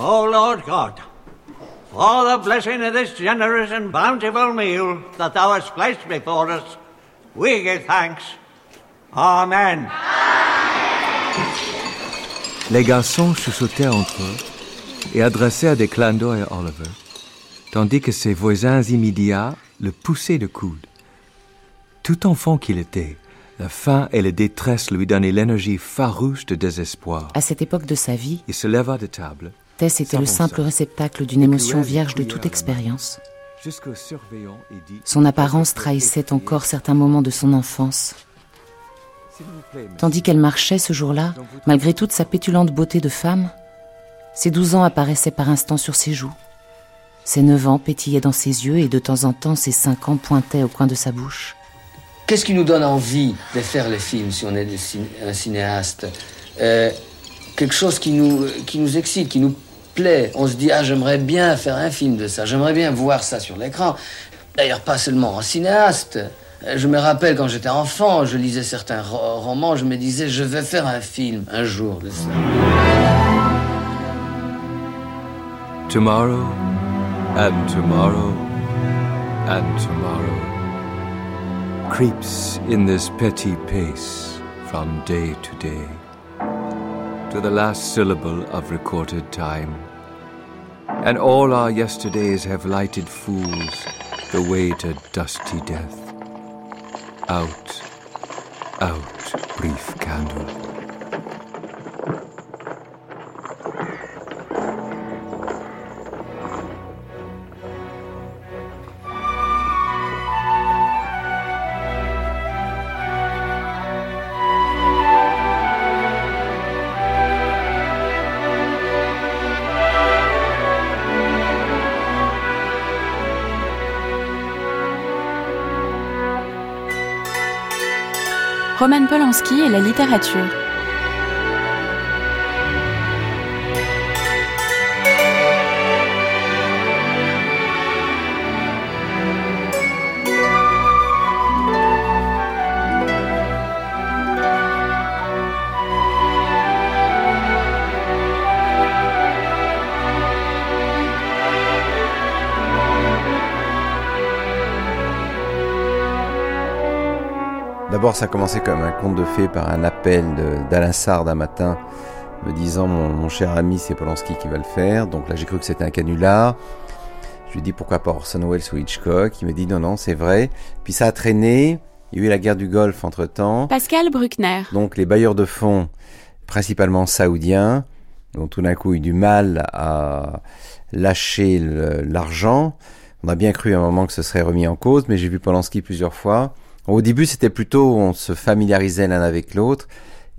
O Lord God, for the blessing of this generous and bountiful meal that thou hast placed before us, we give thanks. Amen. Les garçons chuchotaient entre eux et adressaient des clins d'œil à Oliver, tandis que ses voisins immédiats le poussaient de coude. Tout enfant qu'il était, la faim et la détresse lui donnaient l'énergie farouche de désespoir. À cette époque de sa vie, Il se leva de table Tess était le simple réceptacle d'une émotion vierge de toute expérience. Son apparence trahissait encore certains moments de son enfance. Tandis qu'elle marchait ce jour-là, malgré toute sa pétulante beauté de femme, ses douze ans apparaissaient par instants sur ses joues. Ses neuf ans pétillaient dans ses yeux et de temps en temps ses cinq ans pointaient au coin de sa bouche. Qu'est-ce qui nous donne envie de faire les films si on est un cinéaste? Euh, Quelque chose qui nous, qui nous excite, qui nous On se dit, ah, j'aimerais bien faire un film de ça, j'aimerais bien voir ça sur l'écran. D'ailleurs, pas seulement en cinéaste. Je me rappelle quand j'étais enfant, je lisais certains ro- romans, je me disais, je vais faire un film un jour de ça. Tomorrow, and tomorrow, and tomorrow creeps in this petty pace from day to day to the last syllable of recorded time. And all our yesterdays have lighted fools the way to dusty death. Out, out, brief candle. Roman Polanski et la littérature. D'abord, ça a commencé comme un conte de fées par un appel d'Alain Sard un matin, me disant mon, mon cher ami, c'est Polanski qui va le faire. Donc là, j'ai cru que c'était un canular. Je lui ai dit pourquoi pas Orson Welles ou Hitchcock? Il m'a dit non, non, c'est vrai. Puis ça a traîné. Il y a eu la guerre du Golfe entre temps. Pascal Bruckner. Donc les bailleurs de fonds, principalement saoudiens, ont tout d'un coup eu du mal à lâcher l'argent. On a bien cru à un moment que ce serait remis en cause, mais j'ai vu Polanski plusieurs fois. Au début, c'était plutôt on se familiarisait l'un avec l'autre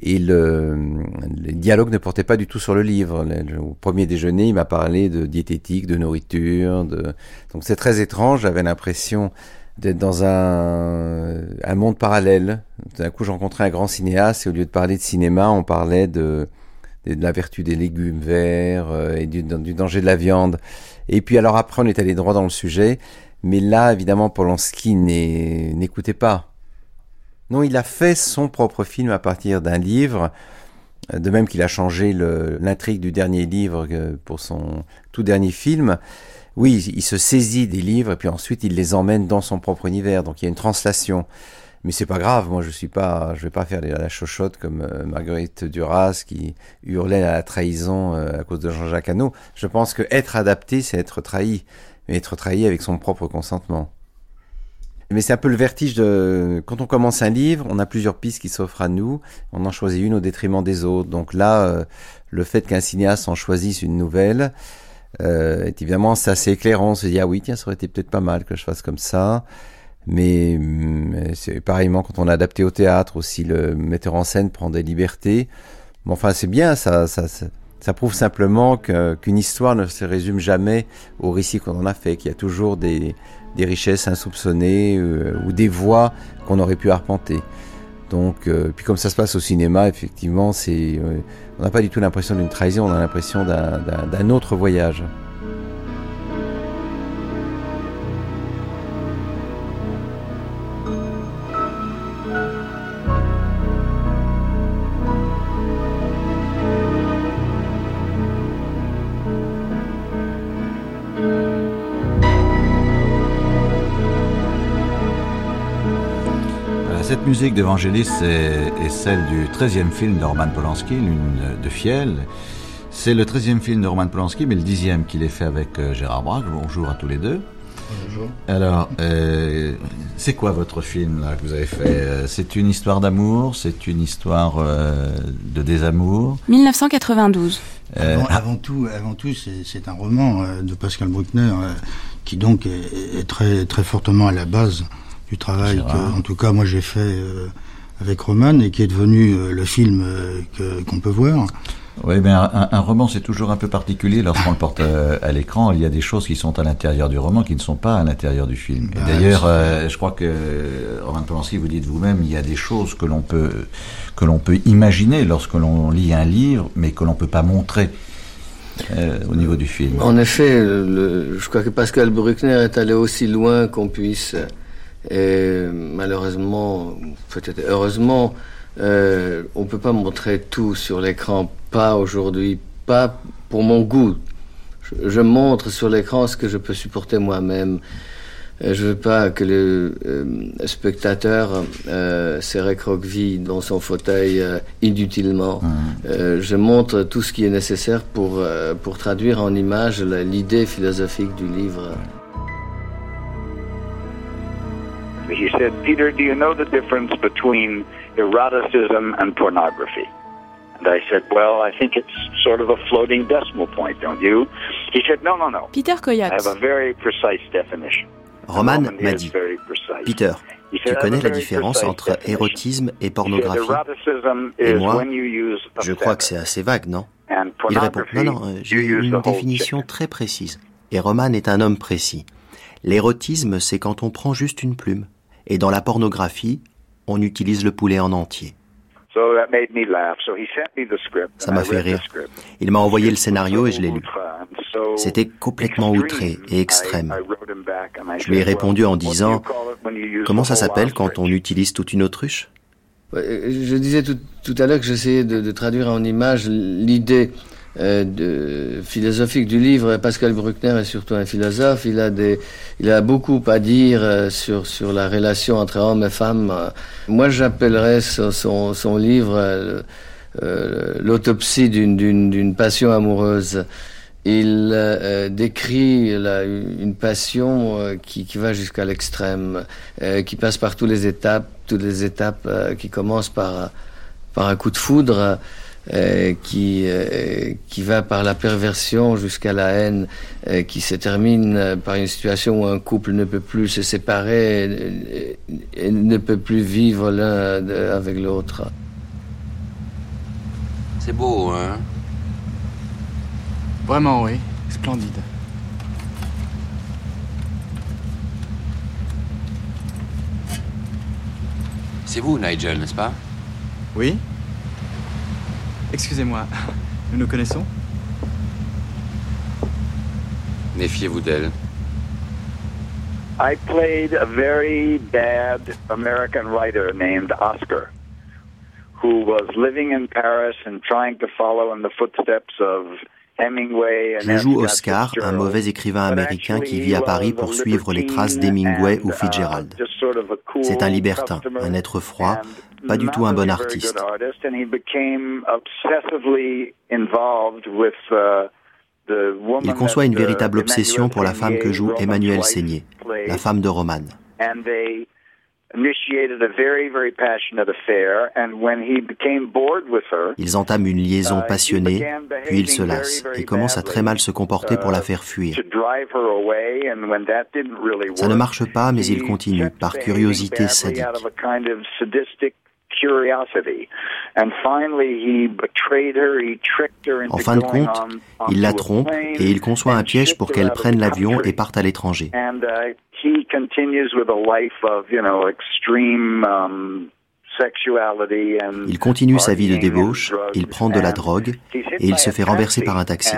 et le, le dialogue ne portait pas du tout sur le livre. Au premier déjeuner, il m'a parlé de diététique, de nourriture, de... donc c'est très étrange. J'avais l'impression d'être dans un, un monde parallèle. D'un coup, j'ai rencontré un grand cinéaste et au lieu de parler de cinéma, on parlait de, de la vertu des légumes verts euh, et du danger de la viande. Et puis alors après, on est allé droit dans le sujet. Mais là, évidemment, Polanski n'écoutait pas. Non, il a fait son propre film à partir d'un livre, euh, de même qu'il a changé l'intrigue du dernier livre euh, pour son tout dernier film. Oui, il se saisit des livres et puis ensuite il les emmène dans son propre univers. Donc il y a une translation. Mais c'est pas grave, moi je suis pas, je vais pas faire la chochotte comme euh, Marguerite Duras qui hurlait à la trahison à cause de Jean-Jacques Hano. Je pense que être adapté, c'est être trahi, être trahi avec son propre consentement. Mais c'est un peu le vertige de quand on commence un livre, on a plusieurs pistes qui s'offrent à nous, on en choisit une au détriment des autres. Donc là, euh, le fait qu'un cinéaste en choisisse une nouvelle euh, est évidemment c'est assez éclairant. On se dit ah oui tiens ça aurait été peut-être pas mal que je fasse comme ça. Mais hum, c'est pareillement quand on a adapté au théâtre aussi, le metteur en scène prend des libertés. Bon, enfin c'est bien, ça, ça prouve simplement qu'une histoire ne se résume jamais au récit qu'on en a fait, qu'il y a toujours des, richesses insoupçonnées euh, ou des voies qu'on aurait pu arpenter. Donc, euh, puis comme ça se passe au cinéma, effectivement, euh, on n'a pas du tout l'impression d'une trahison, on a l'impression d'un autre voyage. Musique d'Evangelis est, est, celle du 13e film de Roman Polanski, Lune de Fiel. C'est le 13e film de Roman Polanski, mais le 10e qu'il ait fait avec euh, Gérard Braque. Bonjour à tous les deux. Bonjour. Alors, euh, c'est quoi votre film là que vous avez fait euh, C'est une histoire d'amour C'est une histoire euh, de désamour 1992. Avant, avant, tout, avant tout, c'est un roman euh, de Pascal Bruckner euh, qui donc est, est, très très fortement à la base du travail que, en tout cas, moi j'ai fait euh, avec Roman et qui est devenu euh, le film qu'on peut voir. Oui, mais un, un roman, c'est toujours un peu particulier lorsqu'on le porte euh, à l'écran. Il y a des choses qui sont à l'intérieur du roman qui ne sont pas à l'intérieur du film. Bah, D'ailleurs, euh, je crois que Roman Polanski, vous dites vous-même, il y a des choses que l'on peut que l'on peut imaginer lorsque l'on lit un livre, mais que l'on peut pas montrer. Euh, au niveau du film. En effet, le, je crois que Pascal Bruckner est allé aussi loin qu'on puisse. Et malheureusement, peut-être heureusement, euh, on peut pas montrer tout sur l'écran, pas aujourd'hui, pas pour mon goût. Je, je montre sur l'écran ce que je peux supporter moi-même. Je veux pas que le euh, spectateur euh, se recroqueville dans son fauteuil euh, inutilement. Mmh. je montre tout ce qui est nécessaire pour, pour traduire en images l'idée philosophique du livre. He said, Peter, do you know the difference between eroticism and pornography? And I said, well, I think it's sort of a floating decimal point, don't you? He said, no, no, no. Peter Koyat. I have a very precise definition. Roman m'a dit, Peter, tu connais la différence entre érotisme et pornographie? Et moi, je crois que c'est assez vague, non Il répond, non, non, j'ai une définition très précise. Et Roman est un homme précis. L'érotisme, c'est quand on prend juste une plume. Et dans la pornographie, on utilise le poulet en entier. Ça m'a fait rire. Il m'a envoyé le scénario et je l'ai lu. C'était complètement outré et extrême. Je lui ai répondu en disant Comment ça s'appelle quand on utilise toute une autruche? Je disais tout, tout à l'heure que j'essayais de, de, traduire en images l'idée euh, de, philosophique du livre. Pascal Bruckner est surtout un philosophe. Il a, des, il a beaucoup à dire euh, sur, sur la relation entre hommes et femmes. Moi, j'appellerais son, son, son, livre euh, l'autopsie d'une passion amoureuse. Il euh, décrit la, une passion euh, qui, qui, va jusqu'à l'extrême, euh, qui passe par toutes les étapes, toutes les étapes qui commencent par, par un coup de foudre, qui, qui va par la perversion jusqu'à la haine, qui se termine par une situation où un couple ne peut plus se séparer et, et ne peut plus vivre l'un avec l'autre. C'est beau, hein? Vraiment, oui. Splendide. C'est vous, Nigel, n'est-ce pas? Oui. Excusez-moi, nous nous connaissons Méfiez-vous d'elle. I played a very bad American writer named Oscar, who was living in Paris and trying to follow in the footsteps of je joue Oscar, un mauvais écrivain américain qui vit à Paris pour suivre les traces d'Hemingway ou Fitzgerald. C'est un libertin, un être froid, pas du tout un bon artiste. Il conçoit une véritable obsession pour la femme que joue Emmanuel Seigné, la femme de Roman. Ils entament une liaison passionnée, puis ils se lassent et commencent à très mal se comporter pour la faire fuir. Ça ne marche pas, mais ils continuent, par curiosité sadique. En fin de compte, il la trompe et il conçoit un piège pour qu'elle prenne l'avion et parte à l'étranger. Il continue sa vie de débauche, il prend de la drogue et il se fait renverser par un taxi.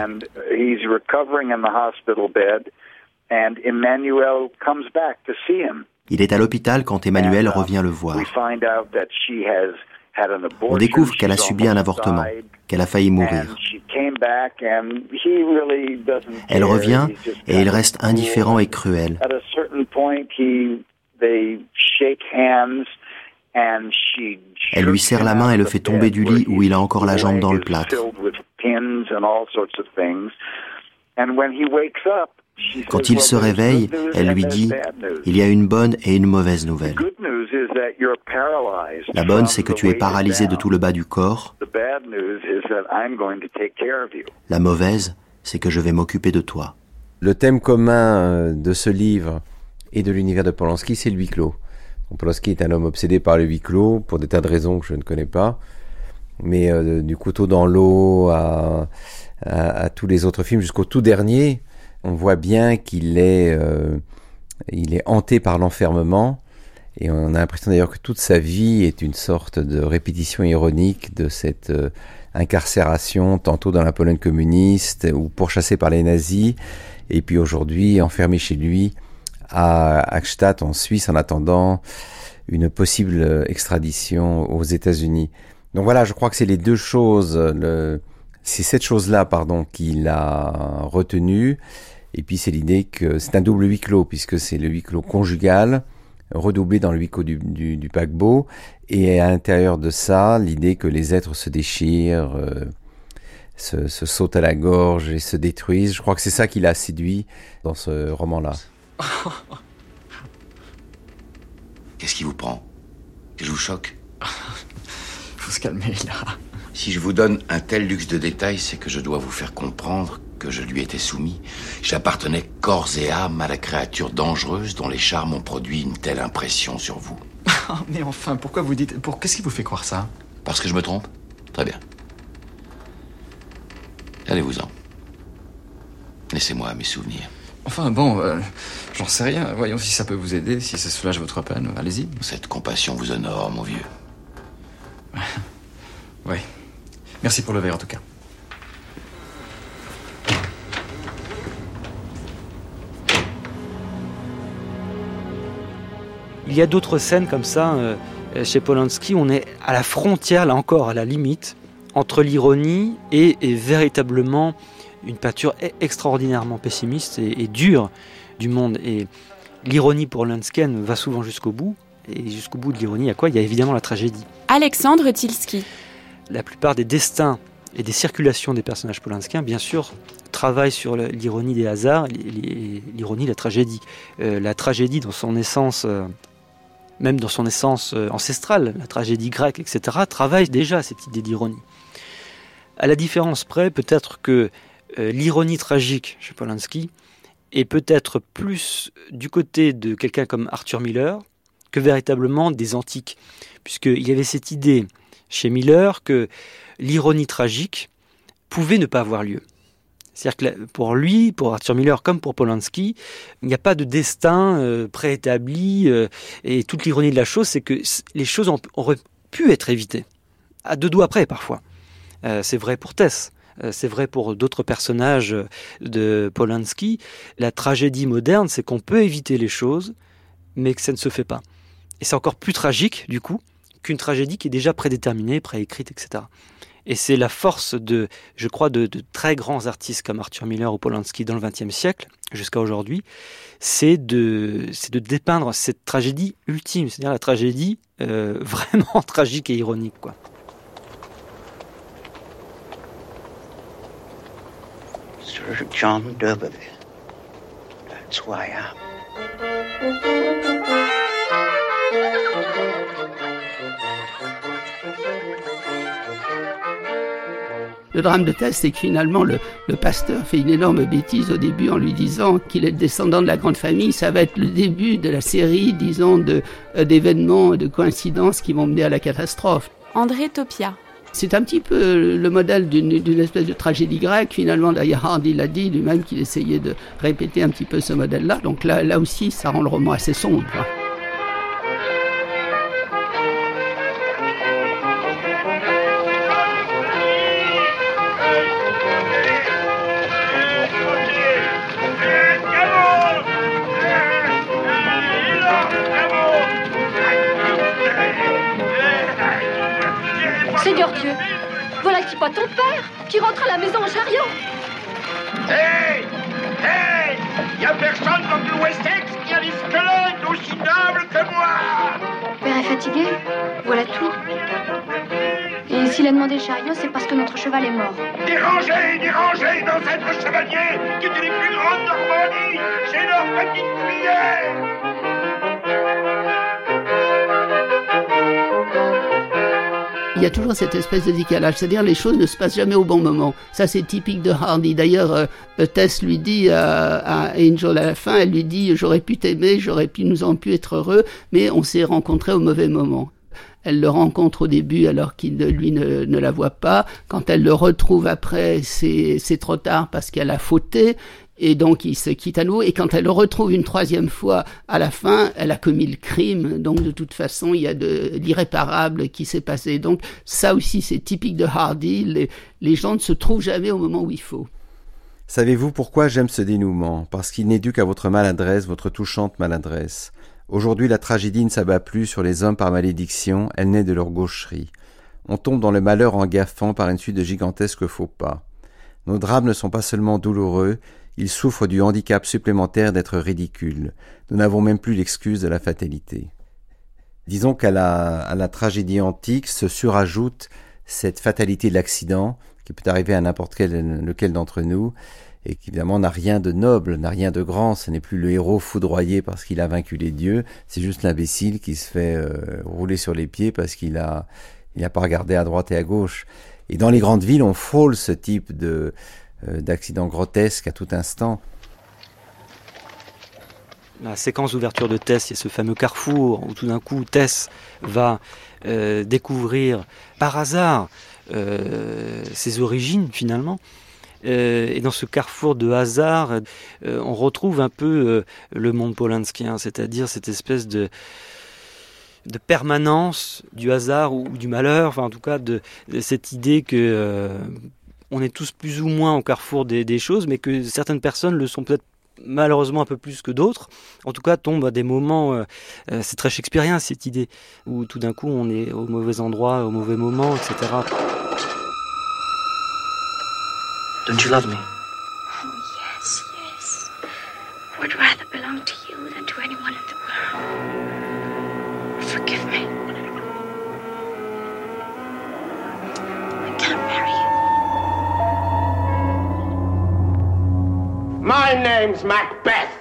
Il est à l'hôpital quand Emmanuel revient le voir. On découvre qu'elle a subi un avortement, qu'elle a failli mourir. Elle revient et il reste indifférent et cruel. Elle lui serre la main et le fait tomber du lit où il a encore la jambe dans le plâtre. Quand il se réveille, elle lui dit, il y a une bonne et une mauvaise nouvelle. La bonne, c'est que tu es paralysé de tout le bas du corps. La mauvaise, c'est que je vais m'occuper de toi. Le thème commun euh, de ce livre et de l'univers de Polanski, c'est le huis clos. Polanski est un homme obsédé par le huis clos pour des tas de raisons que je ne connais pas. Mais euh, du couteau dans l'eau à, à, tous les autres films jusqu'au tout dernier, on voit bien qu'il est, euh, il est hanté par l'enfermement. Et on a l'impression d'ailleurs que toute sa vie est une sorte de répétition ironique de cette euh, incarcération, tantôt dans la Pologne communiste ou pourchassé par les nazis, et puis aujourd'hui enfermé chez lui à Akstadt en Suisse en attendant une possible extradition aux États-Unis. Donc voilà, je crois que c'est les deux choses, c'est cette chose-là, pardon, qu'il a retenu. Et puis c'est l'idée que c'est un double huis clos, puisque c'est le huis clos conjugal, redoublé dans le huis clos du, du, paquebot, et à l'intérieur de ça, l'idée que les êtres se déchirent, euh, se, se, sautent à la gorge et se détruisent. Je crois que c'est ça qui l'a séduit dans ce roman-là. Qu'est-ce qui vous prend? Je vous choque? Faut se calmer là. Si je vous donne un tel luxe de détails, c'est que je dois vous faire comprendre que je lui étais soumis. J'appartenais corps et âme à la créature dangereuse dont les charmes ont produit une telle impression sur vous. Mais enfin, pourquoi vous dites... Pour... Qu'est-ce qui vous fait croire ça? Parce que je me trompe? Très bien. Allez-vous-en. Laissez-moi mes souvenirs. Enfin bon, euh, j'en sais rien. Voyons si ça peut vous aider, si ça soulage votre peine. Allez-y. Cette compassion vous honore, mon vieux. oui. Merci pour le verre en tout cas. Il y a d'autres scènes comme ça euh, chez Polanski. On est à la frontière, là encore, à la limite, entre l'ironie et, véritablement une peinture e-, extraordinairement pessimiste et, dure du monde. Et l'ironie pour Polanski va souvent jusqu'au bout. Et jusqu'au bout de l'ironie, à quoi? Il y a évidemment la tragédie. Alexandre Tilski. La plupart des destins et des circulations des personnages polanskiens, bien sûr, travaillent sur l'ironie des hasards, l'ironie de la tragédie. Euh, la tragédie dans son essence euh, même dans son essence euh, ancestrale, la tragédie grecque, etc., travaille déjà cette idée d'ironie. À la différence près, peut-être que l'ironie tragique chez Polanski est peut-être plus du côté de quelqu'un comme Arthur Miller que véritablement des antiques, puisqu'il y avait cette idée chez Miller que l'ironie tragique pouvait ne pas avoir lieu. C'est-à-dire que pour lui, pour Arthur Miller comme pour Polanski, il n'y a pas de destin euh, préétabli. Euh, et toute l'ironie de la chose, c'est que les choses auraient pu être évitées. À deux doigts près, parfois. Euh, c'est vrai pour Tess. C'est vrai pour d'autres personnages de Polanski. La tragédie moderne, c'est qu'on peut éviter les choses, mais que ça ne se fait pas. Et c'est encore plus tragique, du coup, qu'une tragédie qui est déjà prédéterminée, préécrite, etc. Et c'est la force de, je crois, de, très grands artistes comme Arthur Miller ou Polanski dans le XXe siècle, jusqu'à aujourd'hui, c'est de, de dépeindre cette tragédie ultime, c'est-à-dire la tragédie euh, vraiment tragique et ironique. Quoi. Sir John That's why Le drame de Tess, c'est que finalement, le, pasteur fait une énorme bêtise au début en lui disant qu'il est descendant de la grande famille. Ça va être le début de la série, disons, de, euh, d'événements, de coïncidences qui vont mener à la catastrophe. André Topia. C'est un petit peu le modèle d'une, espèce de tragédie grecque. Finalement, d'ailleurs, Hardy l'a dit lui-même qu'il essayait de répéter un petit peu ce modèle-là. Donc là, là aussi, ça rend le roman assez sombre. Cheval est mort. Dérangez, dérangez dans cette chevalier qui est une des plus grandes J'ai leur petite cuillère il y a toujours cette espèce de décalage, c'est-à-dire les choses ne se passent jamais au bon moment. Ça, c'est typique de Hardy. D'ailleurs, euh, Tess lui dit euh, à Angel à la fin, elle lui dit j'aurais pu t'aimer, j'aurais pu nous en pu être heureux, mais on s'est rencontrés au mauvais moment. Elle le rencontre au débui alors qu'il lui ne, ne, la voit pas. Quand elle le retrouve après, c'est trop tard parce qu'elle a fauté et donc il se quitte à nouveau. Et quand elle le retrouve une troisième fois à la fin, elle a commis le crime. Donc de toute façon, il y a de l'irréparable qui s'est passé. Donc ça aussi, c'est typique de Hardy. Les, les gens ne se trouvent jamais au moment où il faut. Savez-vous pourquoi j'aime ce dénouement? Parce qu'il n'est dû qu'à votre maladresse, votre touchante maladresse. Aujourd'hui, la tragédie ne s'abat plus sur les hommes par malédiction, elle naît de leur gaucherie. On tombe dans le malheur en gaffant par une suite de gigantesques faux pas. Nos drames ne sont pas seulement douloureux, il souffre du handicap supplémentaire d'être ridicule. Nous n'avons même plus l'excuse de la fatalité. Disons qu'à la, tragédie antique se surajoute cette fatalité de l'accident qui peut arriver à n'importe quel, lequel d'entre nous et qui évidemment n'a rien de noble, n'a rien de grand, ce n'est plus le héros foudroyé parce qu'il a vaincu les dieux, c'est juste l'imbécile qui se fait euh, rouler sur les pieds parce qu'il a il n'a pas regardé à droite et à gauche. Et dans les grandes villes, on frôle ce type de, euh, d'accidents grotesques à tout instant. La séquence d'ouverture de Tess, il y a ce fameux carrefour où tout d'un coup Tess va euh, découvrir par hasard ses origines finalement. Et dans ce carrefour de hasard, on retrouve un peu le monde polanskien, c'est-à-dire cette espèce de, de permanence du hasard ou, du malheur, enfin en tout cas de, cette idée que on est tous plus ou moins au carrefour des, choses, mais que certaines personnes le sont peut-être malheureusement un peu plus que d'autres. En tout cas, tombent à des moments, euh, euh, c'est très shakespearien cette idée, où tout d'un coup on est au mauvais endroit, au mauvais moment, etc. Don't you love me? Oh, yes, yes. I would rather belong to you than to anyone in the world. Forgive me. I can't marry you. My name's Macbeth.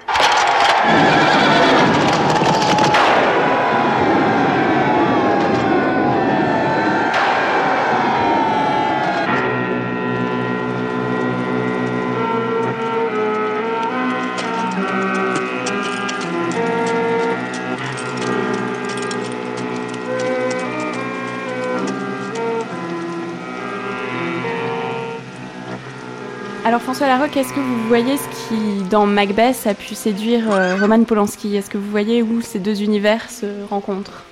Alors François Larocque, est-ce que vous voyez ce qui, dans Macbeth, a pu séduire euh, Roman Polanski? Est-ce que vous voyez où ces deux univers se rencontrent?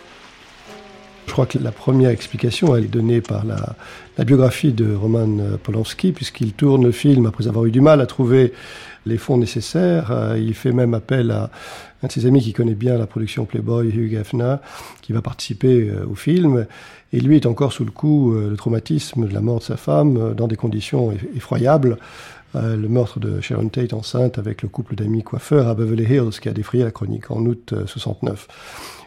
Je crois que la première explication, est donnée par la, biographie de Roman euh, Polanski, puisqu'il tourne le film après avoir eu du mal à trouver les fonds nécessaires. Euh, il fait même appel à un de ses amis qui connaît bien la production Playboy, Hugh Hefner, qui va participer au film. Et lui est encore sous le coup, le traumatisme de la mort de sa femme, dans des conditions effroyables. Euh, le meurtre de Sharon Tate enceinte avec le couple d'amis coiffeurs à Beverly Hills qui a défrayé la chronique en août 69. Euh,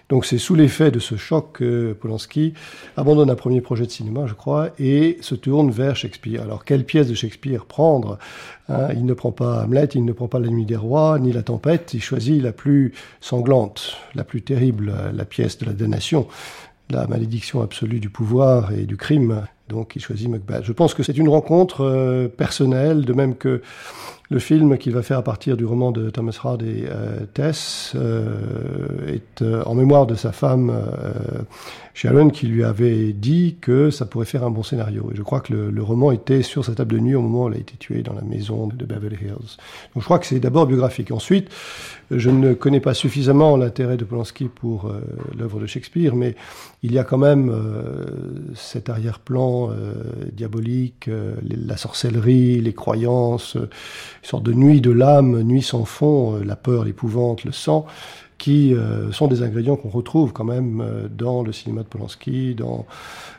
Donc c'est sous l'effet de ce choc que Polanski abandonne un premier projet de cinéma, je crois, et se tourne vers Shakespeare. Alors quelle pièce de Shakespeare prendre hein? Il ne prend pas Hamlet, il ne prend pas La Nuit des Rois, ni La Tempête, il choisit la plus sanglante, la plus terrible, la pièce de la damnation, la malédiction absolue du pouvoir et du crime donc il choisit Macbeth. Je pense que c'est une rencontre euh, personnelle, de même que le film qu'il va faire à partir du roman de Thomas Hardy, et euh, Tess, euh, est en mémoire de sa femme Sharon qui lui avait dit que ça pourrait faire un bon scénario. Et je crois que le, roman était sur sa table de nuit au moment où elle a été tuée dans la maison de Beverly Hills. Donc je crois que c'est d'abord biographique. Ensuite, je ne connais pas suffisamment l'intérêt de Polanski pour l'œuvre de Shakespeare, mais il y a quand même cet arrière-plan euh, diabolique, euh, la sorcellerie, les croyances, euh, une sorte de nuit de l'âme, nuit sans fond, la peur, l'épouvante, le sang, qui sont des ingrédients qu'on retrouve quand même dans le cinéma de Polanski, dans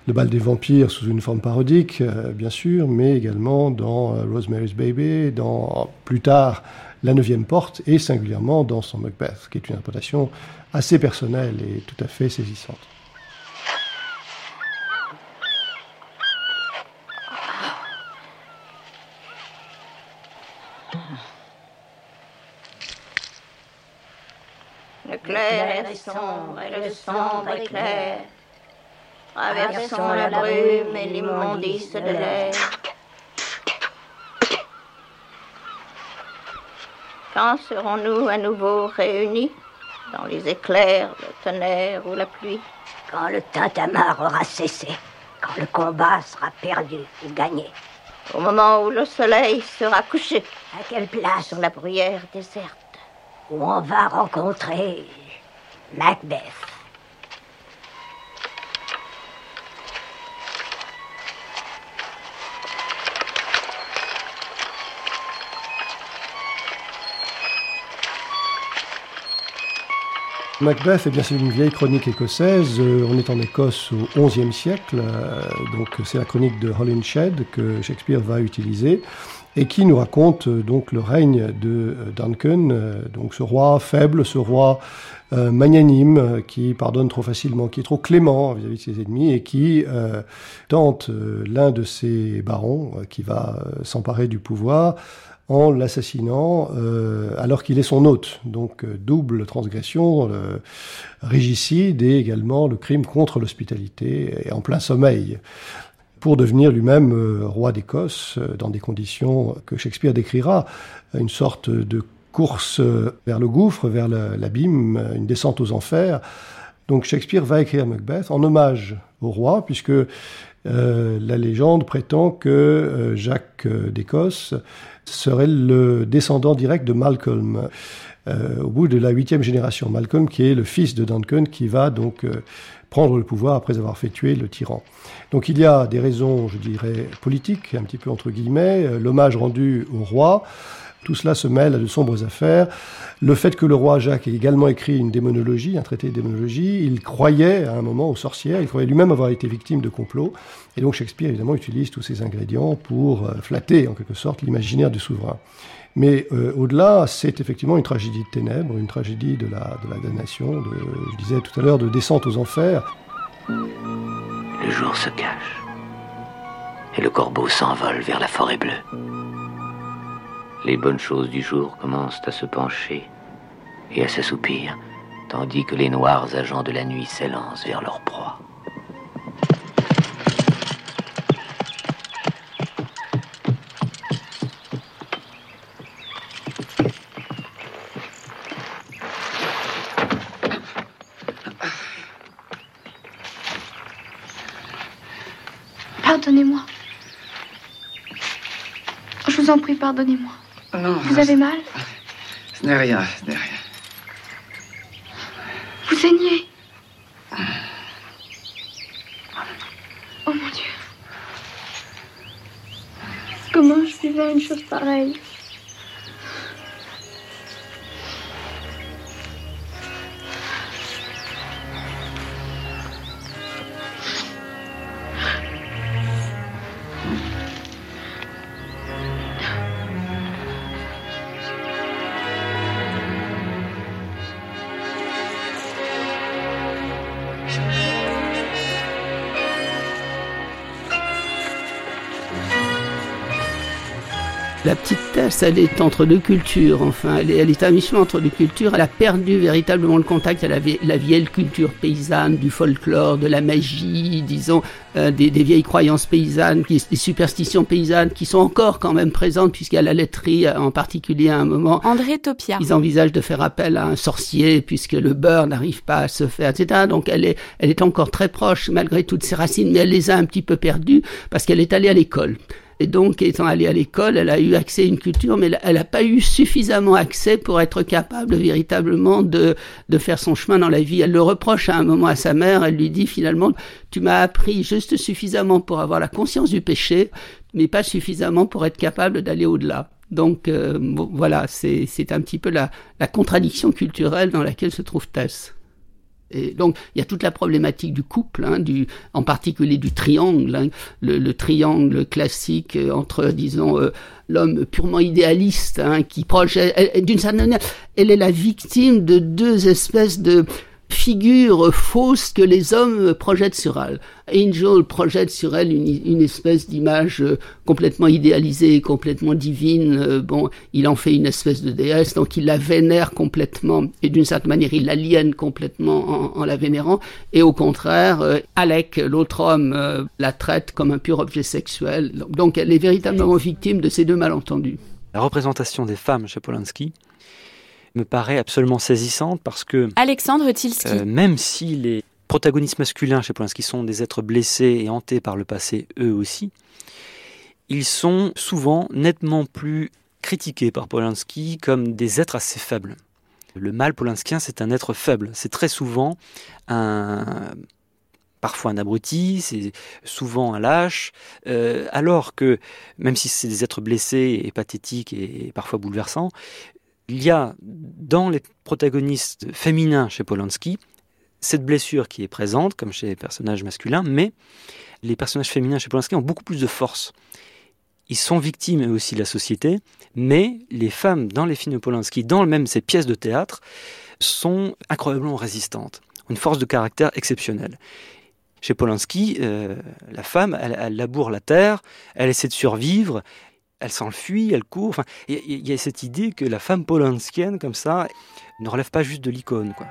Le bal des vampires sous une forme parodique, bien sûr, mais également dans Rosemary's Baby, dans plus tard La Neuvième Porte, et singulièrement dans son Macbeth, qui est une interprétation assez personnelle et tout à fait saisissante. Clair est sombre et le sombre est clair. Traversons la brume et l'immondice de l'air. Quand serons-nous à nouveau réunis dans les éclairs, le tonnerre ou la pluie? Quand le tintamarre aura cessé, quand le combat sera perdu ou gagné. Au moment où le soleil sera couché. À quelle place? Sur la bruyère déserte. Où on va rencontrer Macbeth. Macbeth, eh bien, c'est une vieille chronique écossaise. Euh, on est en Écosse au XIe siècle, euh, donc c'est la chronique de Holinshed que Shakespeare va utiliser et qui nous raconte euh, donc le règne de Duncan, donc ce roi faible, ce roi magnanime qui pardonne trop facilement, qui est trop clément vis-à-vis de ses ennemis et qui tente l'un de ses barons qui va s'emparer du pouvoir en l'assassinant euh, alors qu'il est son hôte. Donc euh, double transgression, le régicide et également le crime contre l'hospitalité et en plein sommeil pour devenir lui-même euh, roi d'Écosse dans des conditions que Shakespeare décrira, une sorte de course vers le gouffre, vers l'abîme, une descente aux enfers. Donc Shakespeare va écrire Macbeth en hommage au roi, puisque la légende prétend que Jacques d'Écosse serait le descendant direct de Malcolm. Euh, au bout de la huitième génération, Malcolm qui est le fils de Duncan qui va donc euh, prendre le pouvoir après avoir fait tuer le tyran. Donc il y a des raisons, je dirais, politiques, un petit peu entre guillemets, euh, l'hommage rendu au roi, tout cela se mêle à de sombres affaires. Le fait que le roi Jacques ait également écrit une démonologie, un traité de démonologie, il croyait à un moment aux sorcières, il croyait lui-même avoir été victime de complots. Et donc Shakespeare, évidemment, utilise tous ces ingrédients pour euh, flatter, en quelque sorte, l'imaginaire du souverain. Mais euh, au-delà, c'est effectivement une tragédie de ténèbres, une tragédie de la, damnation, je disais tout à l'heure, de descente aux enfers. Le jour se cache, et le corbeau s'envole vers la forêt bleue. Les bonnes choses du jour commencent à se pencher et à s'assoupir, tandis que les noirs agents de la nuit s'élancent vers leur proie. Pardonnez-moi. Je vous en prie, pardonnez-moi. Vous avez mal Ce n'est rien, ce n'est rien. Vous saignez Oh mon Dieu. Comment je vivais une chose pareille? La petite Tess, elle est entre deux cultures, enfin, elle est, à mi-chemin entre deux cultures. Elle a perdu véritablement le contact à la, vieille culture paysanne, du folklore, de la magie, disons, euh, des, vieilles croyances paysannes, des superstitions paysannes qui sont encore quand même présentes, puisqu'il y a la laiterie en particulier à un moment. André Topia. Ils envisagent de faire appel à un sorcier, puisque le beurre n'arrive pas à se faire, etc. Donc elle est, elle est encore très proche, malgré toutes ses racines, mais elle les a un petit peu perdues, parce qu'elle est allée à l'école. Et donc, étant allée à l'école, elle a eu accès à une culture, mais elle n'a pas eu suffisamment accès pour être capable véritablement de, de faire son chemin dans la vie. Elle le reproche à un moment à sa mère, elle lui dit finalement, tu m'as appris juste suffisamment pour avoir la conscience du péché, mais pas suffisamment pour être capable d'aller au-delà. Donc euh, voilà, c'est un petit peu la, la contradiction culturelle dans laquelle se trouve Tess. Donc, il y a toute la problématique du couple, hein, en particulier du triangle, hein, le, triangle classique euh, entre, disons, euh, l'homme purement idéaliste, hein, qui projette, d'une certaine manière, elle est la victime de deux espèces de figure fausse que les hommes projettent sur elle. Angel projette sur elle une, espèce d'image euh, complètement idéalisée, complètement divine. Euh, bon, il en fait une espèce de déesse, donc il la vénère complètement, et d'une certaine manière, il l'aliène complètement en, la vénérant. Et au contraire, euh, Alec, l'autre homme, la traite comme un pur objet sexuel. Donc elle est véritablement victime de ces deux malentendus. La représentation des femmes chez Polanski, me paraît absolument saisissante parce que Alexandre Tilski, euh, même si les protagonistes masculins chez Polanski sont des êtres blessés et hantés par le passé eux aussi, ils sont souvent nettement plus critiqués par Polanski comme des êtres assez faibles. Le mâle polanskien, c'est un être faible. C'est très souvent un parfois un abruti, c'est souvent un lâche, euh, alors que, même si c'est des êtres blessés et pathétiques et parfois bouleversants, il y a dans les protagonistes féminins chez Polanski cette blessure qui est présente, comme chez les personnages masculins, mais les personnages féminins chez Polanski ont beaucoup plus de force. Ils sont victimes aussi de la société, mais les femmes dans les films de Polanski, dans même ces pièces de théâtre, sont incroyablement résistantes, une force de caractère exceptionnelle. Chez Polanski, euh, la femme, elle, laboure la terre, elle essaie de survivre, elle s'enfuit, elle court. Enfin, il y, a cette idée que la femme polanskienne, comme ça, ne relève pas juste de l'icône, quoi.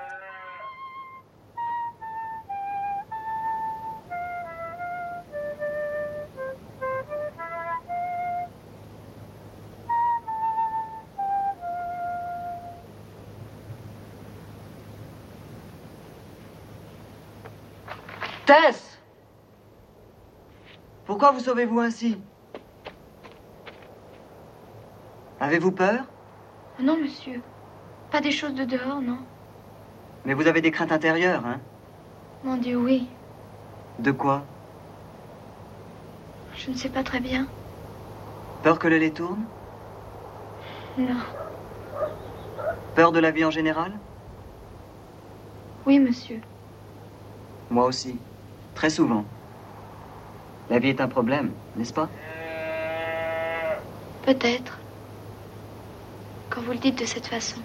Tess Pourquoi vous sauvez-vous ainsi? Avez-vous peur? Non, monsieur. Pas des choses de dehors, non. Mais vous avez des craintes intérieures, hein? Mon Dieu, oui. De quoi? Je ne sais pas très bien. Peur que le lait tourne? Non. Peur de la vie en général? Oui, monsieur. Moi aussi. Très souvent. La vie est un problème, n'est-ce pas? Peut-être quand vous le dites de cette façon.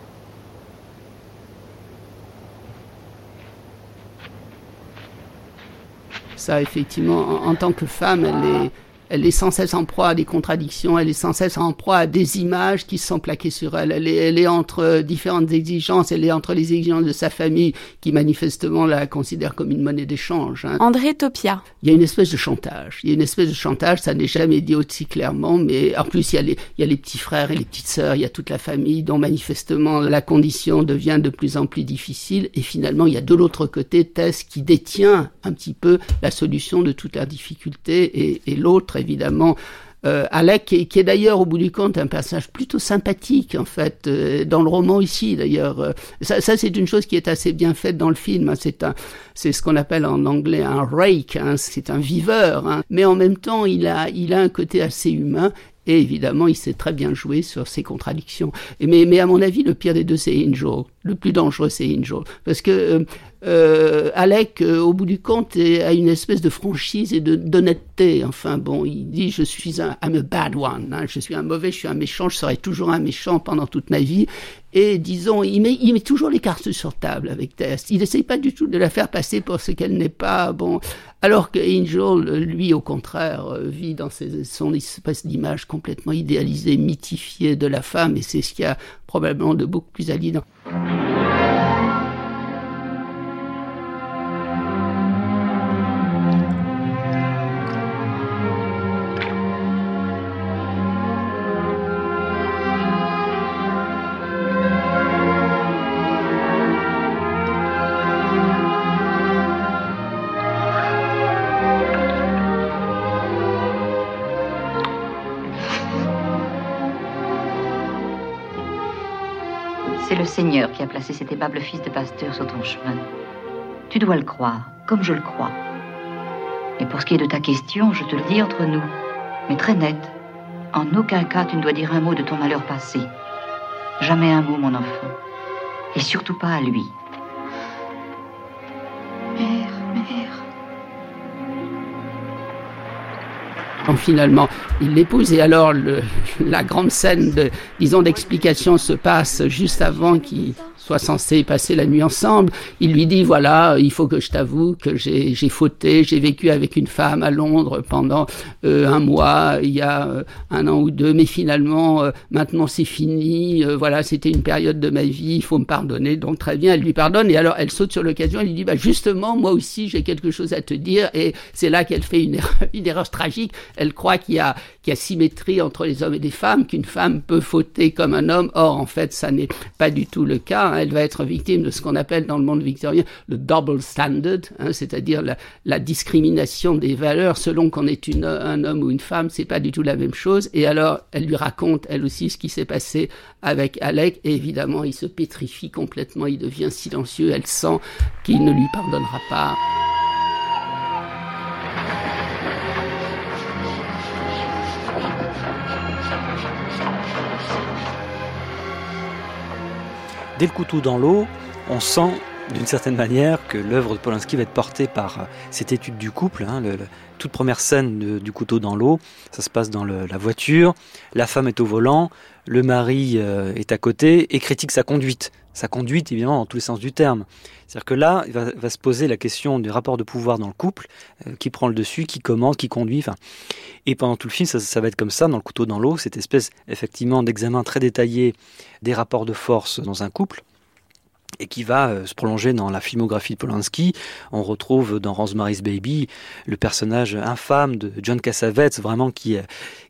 Ça, effectivement, en, tant que femme, elle est elle est sans cesse en proie à des contradictions, elle est sans cesse en proie à des images qui sont plaquées sur elle. Elle est, elle est entre différentes exigences, elle est entre les exigences de sa famille qui manifestement la considère comme une monnaie d'échange. Hein. André Topia. Il y a une espèce de chantage. Il y a une espèce de chantage, ça n'est jamais dit aussi clairement, mais en plus il y, a les, il y a les petits frères et les petites sœurs, il y a toute la famille dont manifestement la condition devient de plus en plus difficile. Et finalement, il y a de l'autre côté Tess qui détient un petit peu la solution de toutes leurs difficultés et, et l'autre évidemment. Euh, Alec, qui, est d'ailleurs au bout du compte un personnage plutôt sympathique en fait euh, dans le roman ici d'ailleurs. Ça, c'est une chose qui est assez bien faite dans le film. Hein. c'est un, c'est ce qu'on appelle en anglais un rake. Hein. c'est un viveur, hein. mais en même temps il a, il a un côté assez humain et évidemment, il sait très bien jouer sur ses contradictions. Mais, mais à mon avis, le pire des deux, c'est Angel. Le plus dangereux, c'est Angel. Parce que euh, euh Alec, euh, au bout du compte, a une espèce de franchise et d'honnêteté. Enfin bon, il dit je suis un I'm a bad one. Hein. je suis un mauvais, je suis un méchant, je serai toujours un méchant pendant toute ma vie. Et disons, il met, toujours les cartes sur table avec Tess. Il n'essaye pas du tout de la faire passer pour ce qu'elle n'est pas. Bon, alors que Angel, lui, au contraire, euh, vit dans son espèce d'image complètement idéalisée, mythifiée de la femme, et c'est ce qu'il y a probablement de beaucoup plus aliénant. Qui a placé cet aimable fils de pasteur sur ton chemin. Tu dois le croire, comme je le crois. Et pour ce qui est de ta question, je te le dis entre nous, mais très net. En aucun cas tu ne dois dire un mot de ton malheur passé. Jamais un mot, mon enfant. Et surtout pas à lui. Mère, mère. Finalement, il l'épouse. Et alors le, la grande scène de, disons, d'explication se passe juste avant qu'il soient censés passer la nuit ensemble. Il lui dit voilà, il faut que je t'avoue que j'ai fauté, j'ai vécu avec une femme à Londres pendant euh, un mois, il y a euh, un an ou deux, mais finalement euh, maintenant c'est fini. voilà, c'était une période de ma vie, il faut me pardonner. Donc très bien, elle lui pardonne et alors elle saute sur l'occasion, elle lui dit bah justement moi aussi j'ai quelque chose à te dire et c'est là qu'elle fait une erreur, tragique. Elle croit qu'il y a qu'il y a symétrie entre les hommes et les femmes, qu'une femme peut fauter comme un homme. Or en fait ça n'est pas du tout le cas. Elle va être victime de ce qu'on appelle dans le monde victorien le double standard, hein, c'est-à-dire la, discrimination des valeurs selon qu'on est un homme ou une femme, c'est pas du tout la même chose. Et alors, elle lui raconte elle aussi ce qui s'est passé avec Alec, et évidemment, il se pétrifie complètement, il devient silencieux, elle sent qu'il ne lui pardonnera pas. Dès le couteau dans l'eau, on sent d'une certaine manière que l'œuvre de Polanski va être portée par euh, cette étude du couple. Hein, le, toute première scène du couteau dans l'eau, ça se passe dans la voiture, la femme est au volant, le mari euh, est à côté et critique sa conduite. Sa conduite, évidemment, dans tous les sens du terme. C'est-à-dire que là, il va, se poser la question du rapport de pouvoir dans le couple, euh, qui prend le dessus, qui commande, qui conduit. Et pendant tout le film, ça, ça va être comme ça, dans le couteau dans l'eau, cette espèce, effectivement, d'examen très détaillé des rapports de force dans un couple et qui va euh, se prolonger dans la filmographie de Polanski. On retrouve dans Rosemary's Baby le personnage infâme de John Cassavetes, vraiment qui,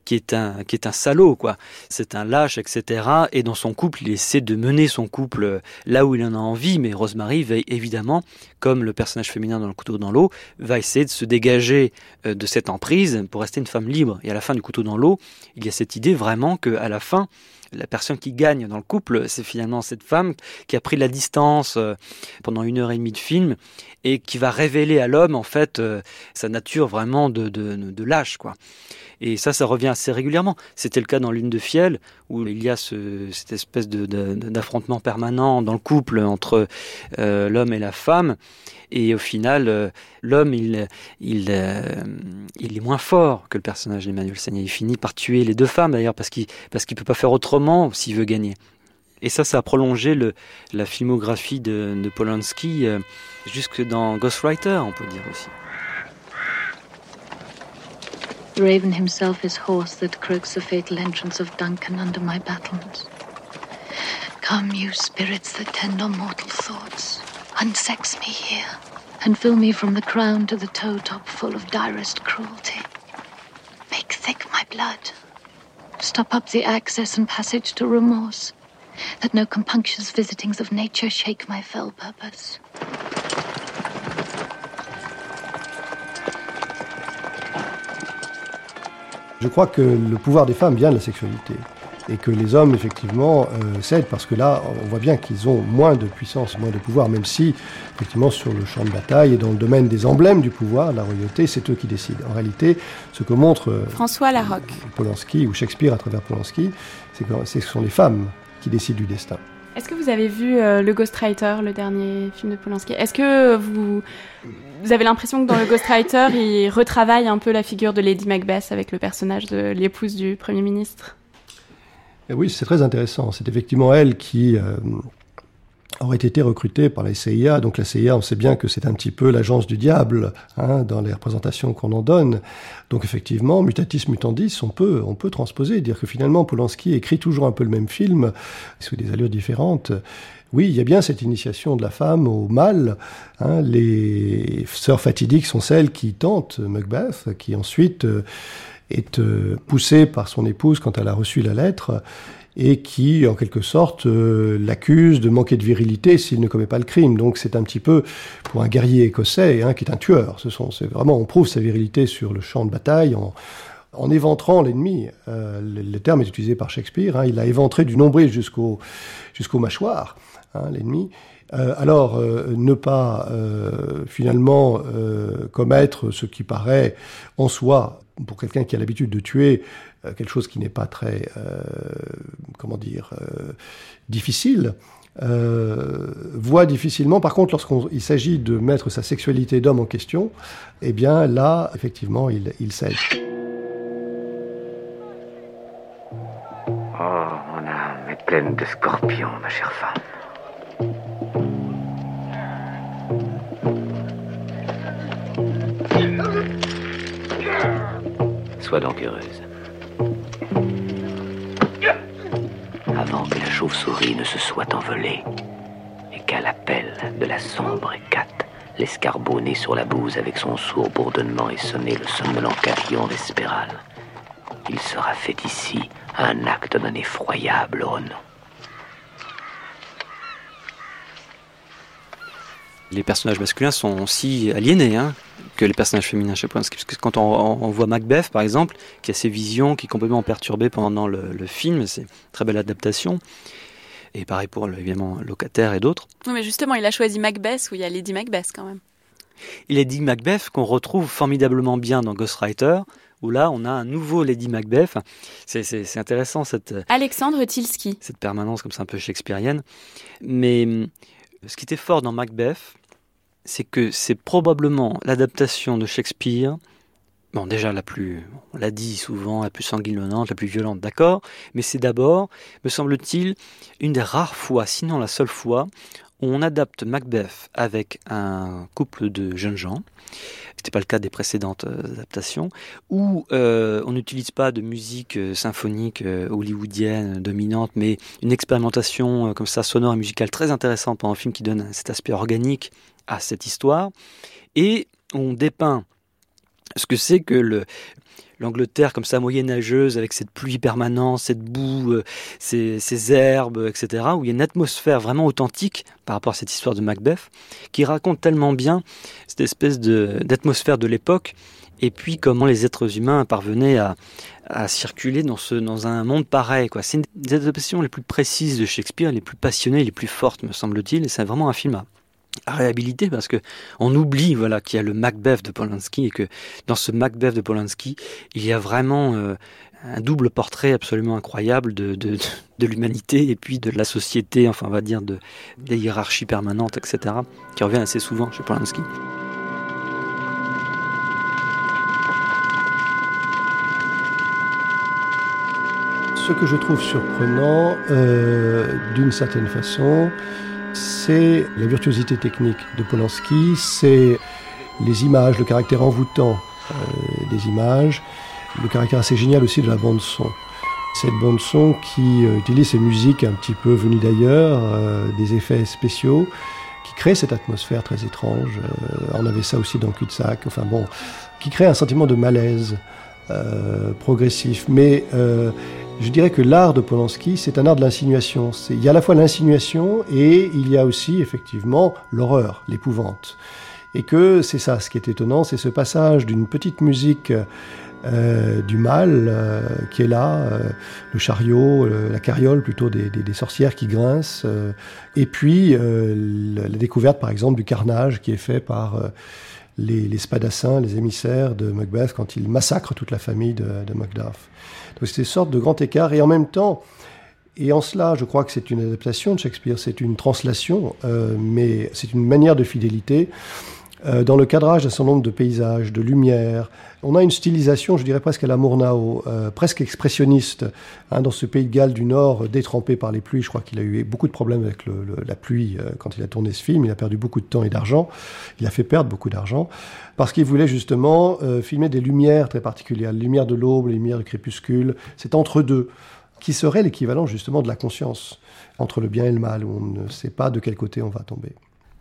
qui est un qui est un salaud quoi. C'est un lâche, etc. Et dans son couple, il essaie de mener son couple là où il en a envie, mais Rosemary va évidemment, comme le personnage féminin dans le couteau dans l'eau, va essayer de se dégager euh, de cette emprise pour rester une femme libre. Et à la fin du couteau dans l'eau, il y a cette idée vraiment que à la fin la personne qui gagne dans le couple, c'est finalement cette femme qui a pris la distance euh, pendant une heure et demie de film et qui va révéler à l'homme en fait euh, sa nature vraiment de, de, lâche quoi. Et ça, ça revient assez régulièrement. C'était le cas dans Lune de Fiel, où il y a cette espèce d'affrontement permanent dans le couple entre euh, l'homme et la femme. Et au final, euh, l'homme, il, il, il est moins fort que le personnage d'Emmanuel Sagna. Il finit par tuer les deux femmes, d'ailleurs, parce qu'il parce qu'il peut pas faire autrement s'il veut gagner. Et ça, ça a prolongé la filmographie de Polanski jusque dans Ghostwriter, on peut dire aussi. Raven himself is hoarse that croaks the fatal entrance of Duncan under my battlements. Come, you spirits that tend on mortal thoughts, unsex me here, and fill me from the crown to the toe top full of direst cruelty. Make thick my blood. Stop up the access and passage to remorse, that no compunctious visitings of nature shake my fell purpose. Je crois que le pouvoir des femmes vient de la sexualité et que les hommes, effectivement, euh, cèdent parce que là, on voit bien qu'ils ont moins de puissance, moins de pouvoir, même si, effectivement, sur le champ de bataille et dans le domaine des emblèmes du pouvoir, la royauté, c'est eux qui décident. En réalité, ce que montre euh, François Larocque, Polanski ou Shakespeare à travers Polanski, c'est que ce sont les femmes qui décident du destin. Est-ce que vous avez vu euh, le Ghostwriter, le dernier film de Polanski? Est-ce que vous, vous avez l'impression que dans le Ghostwriter, il retravaille un peu la figure de Lady Macbeth avec le personnage de l'épouse du Premier ministre? Eh Oui, c'est très intéressant. C'est effectivement elle qui, euh, aurait été recruté par la CIA. Donc la CIA, on sait bien que c'est un petit peu l'agence du diable hein, dans les représentations qu'on en donne. Donc effectivement, mutatis mutandis, on peut, on peut transposer, dire que finalement Polanski écrit toujours un peu le même film, sous des allures différentes. Oui, il y a bien cette initiation de la femme au mal. Hein. les sœurs fatidiques sont celles qui tentent Macbeth, qui ensuite euh, est euh, poussée par son épouse quand elle a reçu la lettre et qui, en quelque sorte, euh, l'accuse de manquer de virilité s'il ne commet pas le crime. Donc c'est un petit peu, pour un guerrier écossais, hein, qui est un tueur, ce sont, c'est vraiment, on prouve sa virilité sur le champ de bataille en, en éventrant l'ennemi. Euh, le, terme est utilisé par Shakespeare, hein, il a éventré du nombril jusqu'au jusqu'au mâchoire, hein, l'ennemi. Euh, alors, euh, ne pas euh, finalement commettre ce qui paraît en soi, pour quelqu'un qui a l'habitude de tuer, euh, quelque chose qui n'est pas très, euh, comment dire, euh, difficile. Voit difficilement. Par contre, lorsqu'il s'agit de mettre sa sexualité d'homme en question, eh bien là, effectivement, il, il cède. Oh, mon âme est pleine de scorpions, ma chère femme. Sois donc heureuse. Que la chauve-souris ne se soit envolée et qu'à l'appel de la sombre Hécate, l'escarbot né sur la bouse avec son sourd bourdonnement et sonné le somnolent carillon d'Espéral, il sera fait ici un acte d'un effroyable renom. les personnages masculins sont aussi aliénés hein, que les personnages féminins. Parce que quand on, voit Macbeth, par exemple, qui a ses visions, qui est complètement perturbé pendant le, film, c'est une très belle adaptation. Et pareil pour évidemment Locataire et d'autres. Oui, mais justement, il a choisi Macbeth où il y a Lady Macbeth quand même. Il Lady Macbeth qu'on retrouve formidablement bien dans Ghostwriter, où là on a un nouveau Lady Macbeth. C'est intéressant cette. Alexandre Tilski. Cette permanence comme ça un peu shakespearienne. Mais ce qui était fort dans Macbeth, c'est que c'est probablement l'adaptation de Shakespeare, bon déjà la plus, on l'a dit souvent, la plus sanguinolente, la plus violente, d'accord, mais c'est d'abord, me semble-t-il, une des rares fois, sinon la seule fois, où on adapte Macbeth avec un couple de jeunes gens, n'était pas le cas des précédentes euh, adaptations, où euh, on n'utilise pas de musique euh, symphonique hollywoodienne dominante, mais une expérimentation comme ça sonore et musicale très intéressante pour un film qui donne cet aspect organique à cette histoire. Et on dépeint ce que c'est que le, l'Angleterre comme ça moyenâgeuse avec cette pluie permanente, cette boue, euh, ces, herbes, etc. Où il y a une atmosphère vraiment authentique par rapport à cette histoire de Macbeth qui raconte tellement bien cette espèce d'atmosphère de, l'époque et puis comment les êtres humains parvenaient à, circuler dans, ce, dans un monde pareil. C'est une des adaptations les plus précises de Shakespeare, les plus passionnées, les plus fortes, me semble-t-il, et c'est vraiment un film à réhabiliter parce que on oublie voilà qu'il y a le Macbeth de Polanski et que dans ce Macbeth de Polanski il y a vraiment euh, un double portrait absolument incroyable de, de, l'humanité et puis de la société enfin on va dire de des hiérarchies permanentes etc qui revient assez souvent chez Polanski. Ce que je trouve surprenant, euh, d'une certaine façon, c'est la virtuosité technique de Polanski, c'est les images, le caractère envoûtant euh, des images, le caractère assez génial aussi de la bande son. Cette bande son qui euh, utilise ces musiques un petit peu venues d'ailleurs, euh, des effets spéciaux, qui crée cette atmosphère très étrange. on avait ça aussi dans Cul-de-sac, enfin bon, qui crée un sentiment de malaise progressif. Mais je dirais que l'art de Polanski, c'est un art de l'insinuation. Il y a à la fois l'insinuation et il y a aussi effectivement l'horreur, l'épouvante. Et que c'est ça, ce qui est étonnant, c'est ce passage d'une petite musique euh, du mal euh, qui est là, euh, le chariot, la carriole plutôt des, des, des sorcières qui grincent, et puis la, découverte par exemple du carnage qui est fait par les, les, spadassins, les émissaires de Macbeth quand ils massacrent toute la famille de, de Macduff. Donc c'est une sorte de grand écart. Et en même temps, et en cela, je crois que c'est une adaptation de Shakespeare, c'est une translation, euh, mais c'est une manière de fidélité. Euh, dans le cadrage d'un certain nombre de paysages, de lumière, on a une stylisation, je dirais presque à la Murnau, euh, presque expressionniste, hein, dans ce pays de Galles du Nord, détrempé par les pluies. Je crois qu'il a eu beaucoup de problèmes avec le, la pluie euh, quand il a tourné ce film. Il a perdu beaucoup de temps et d'argent. Il a fait perdre beaucoup d'argent parce qu'il voulait justement euh, filmer des lumières très particulières, les lumières de l'aube, les lumières du crépuscule. C'est entre deux, qui serait l'équivalent justement de la conscience entre le bien et le mal, où on ne sait pas de quel côté on va tomber.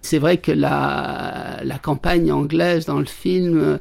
C'est vrai que la, campagne anglaise dans le film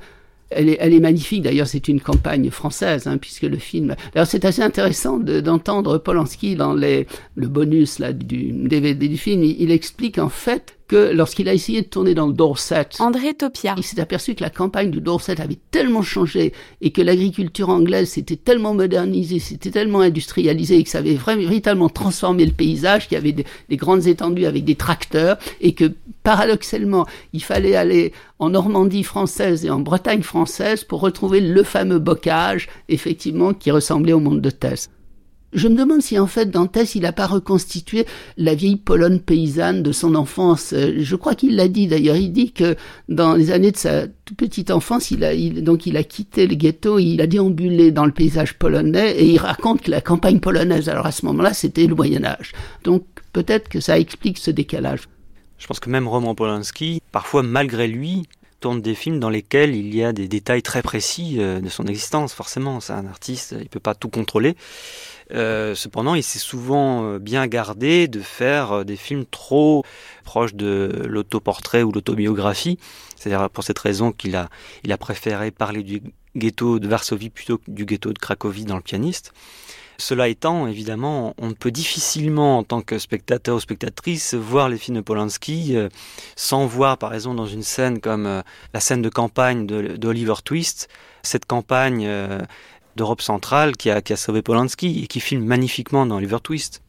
elle est, magnifique. D'ailleurs, c'est une campagne française, hein, puisque le film. D'ailleurs, c'est assez intéressant d'entendre Polanski dans le bonus du DVD du film. il explique en fait que lorsqu'il a essayé de tourner dans le Dorset, André Topia, il s'est aperçu que la campagne du Dorset avait tellement changé et que l'agriculture anglaise s'était tellement modernisée, s'était tellement industrialisée et que ça avait vraiment véritablement transformé le paysage, qu'il y avait des, des, grandes étendues avec des tracteurs et que paradoxalement, il fallait aller en Normandie française et en Bretagne française pour retrouver le fameux bocage, effectivement, qui ressemblait au monde de Tess. Je me demande si en fait Dantès il n'a pas reconstitué la vieille Pologne paysanne de son enfance. Euh, je crois qu'il l'a dit d'ailleurs. Il dit que dans les années de sa petite enfance, il a donc il a quitté le ghetto, il a déambulé dans le paysage polonais et il raconte que la campagne polonaise, alors à ce moment-là, c'était le Moyen Âge. Donc peut-être que ça explique ce décalage. Je pense que même Roman Polanski, parfois malgré lui, tourne des films dans lesquels il y a des détails très précis euh, de son existence. Forcément, c'est un artiste, il peut pas tout contrôler. Euh, cependant, il s'est souvent euh, bien gardé de faire des films trop proches de l'autoportrait ou l'autobiographie. C'est-à-dire pour cette raison qu'il a, il a préféré parler du ghetto de Varsovie plutôt que du ghetto de Cracovie dans le pianiste. Cela étant, évidemment, on peut difficilement, en tant que spectateur ou spectatrice, voir les films de Polanski euh, sans voir, par exemple, dans une scène comme euh, la scène de campagne d'Oliver Twist, cette campagne euh, d'Europe centrale qui a, qui a sauvé Polanski et qui filme magnifiquement dans Oliver Twist.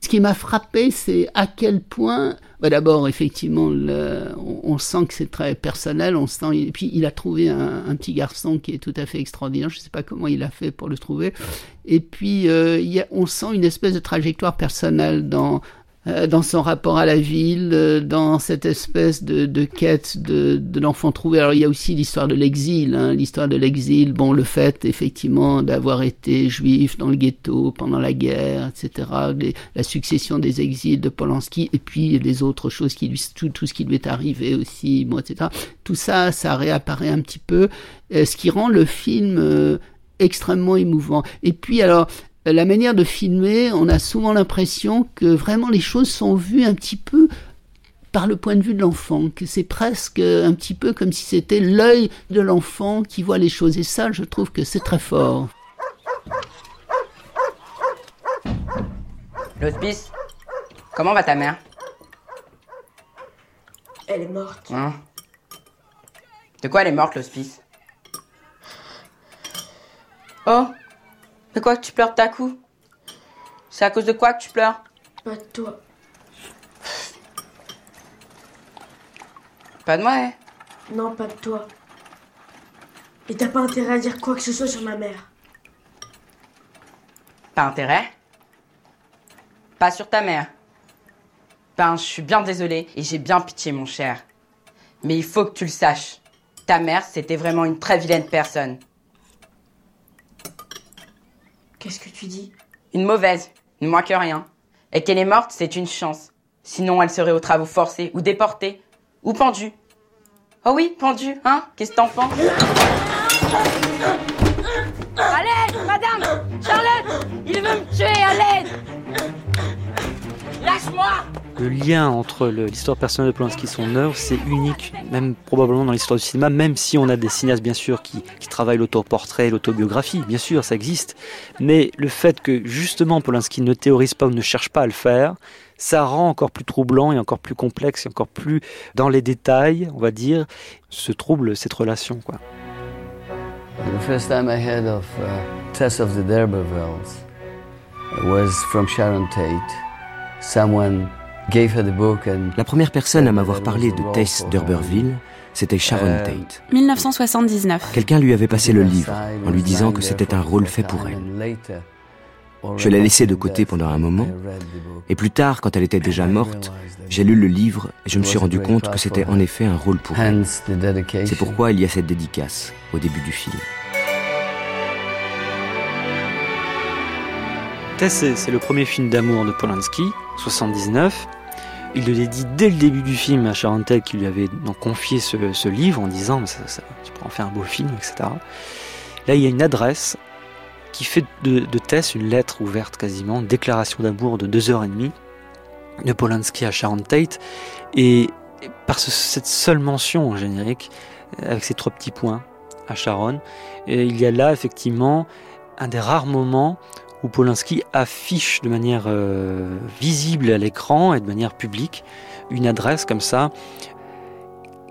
Ce qui m'a frappé, c'est à quel point, bah d'abord, effectivement, on, sent que c'est très personnel, on sent, et puis il a trouvé un, petit garçon qui est tout à fait extraordinaire, je ne sais pas comment il a fait pour le trouver, et puis euh, on sent une espèce de trajectoire personnelle dans, dans son rapport à la ville, euh, dans cette espèce de, de quête de, de l'enfant trouvé. Alors il y a aussi l'histoire de l'exil, hein, l'histoire de l'exil, bon le fait effectivement d'avoir été juif dans le ghetto pendant la guerre, etc., la succession des exils de Polanski, et puis les autres choses qui lui, tout, tout ce qui lui est arrivé aussi, bon, etc. Tout ça, ça réapparaît un petit peu, euh, ce qui rend le film extrêmement émouvant. Et puis alors, la manière de filmer, on a souvent l'impression que vraiment les choses sont vues un petit peu par le point de vue de l'enfant, que c'est presque un petit peu comme si c'était l'œil de l'enfant qui voit les choses. Et ça, je trouve que c'est très fort. L'hospice Comment va ta mère? Elle est morte. Hein? De quoi elle est morte, l'hospice? Oh de quoi que tu pleures ta coup C'est à cause de quoi que tu pleures Pas de toi. Pas de moi, hein Non, pas de toi. Et t'as pas intérêt à dire quoi que ce soit sur ma mère. Pas intérêt Pas sur ta mère. Ben, je suis bien désolée et j'ai bien pitié, mon cher. Mais il faut que tu le saches. Ta mère, c'était vraiment une très vilaine personne. Qu'est-ce que tu dis? Une mauvaise, ne moins que rien. Et qu'elle est morte, c'est une chance. Sinon, elle serait aux travaux forcés, ou déportée, ou pendue. Oh oui, pendue, hein? Qu'est-ce que t'en penses? À madame! Charlotte! Il veut me tuer, à l'aide! Lâche-moi le lien entre l'histoire personnelle de Polanski et son œuvre, c'est unique, même probablement dans l'histoire du cinéma, même si on a des cinéastes bien sûr qui, travaillent l'autoportrait, l'autobiographie, bien sûr, ça existe. Mais le fait que justement Polanski ne théorise pas ou ne cherche pas à le faire, ça rend encore plus troublant et encore plus complexe et encore plus dans les détails, on va dire, ce trouble, cette relation. Quoi. The first time I heard of uh, Tess of the D'Urbervilles was from Sharon Tate. Someone la première personne à m'avoir parlé de Tess d'Urberville, c'était Sharon Tate. 1979. Quelqu'un lui avait passé le livre en lui disant que c'était un rôle fait pour elle. Je l'ai laissé de côté pendant un moment, et plus tard, quand elle était déjà morte, j'ai lu le livre et je me suis rendu compte que c'était en effet un rôle pour elle. C'est pourquoi il y a cette dédicace au début du film. Tess, c'est le premier film d'amour de Polanski, 79. Il le dédie dès le début du film à Charentel qui lui avait confié ce, livre en disant ça, tu pourras en faire un beau film, etc. Là, il y a une adresse qui fait de, Tess une lettre ouverte quasiment, une déclaration d'amour de deux heures et demie de Polanski à Sharon Tate. Et par cette seule mention en générique, avec ces trois petits points à Sharon, il y a là effectivement un des rares moments où Polanski affiche de manière euh, visible à l'écran et de manière publique une adresse comme ça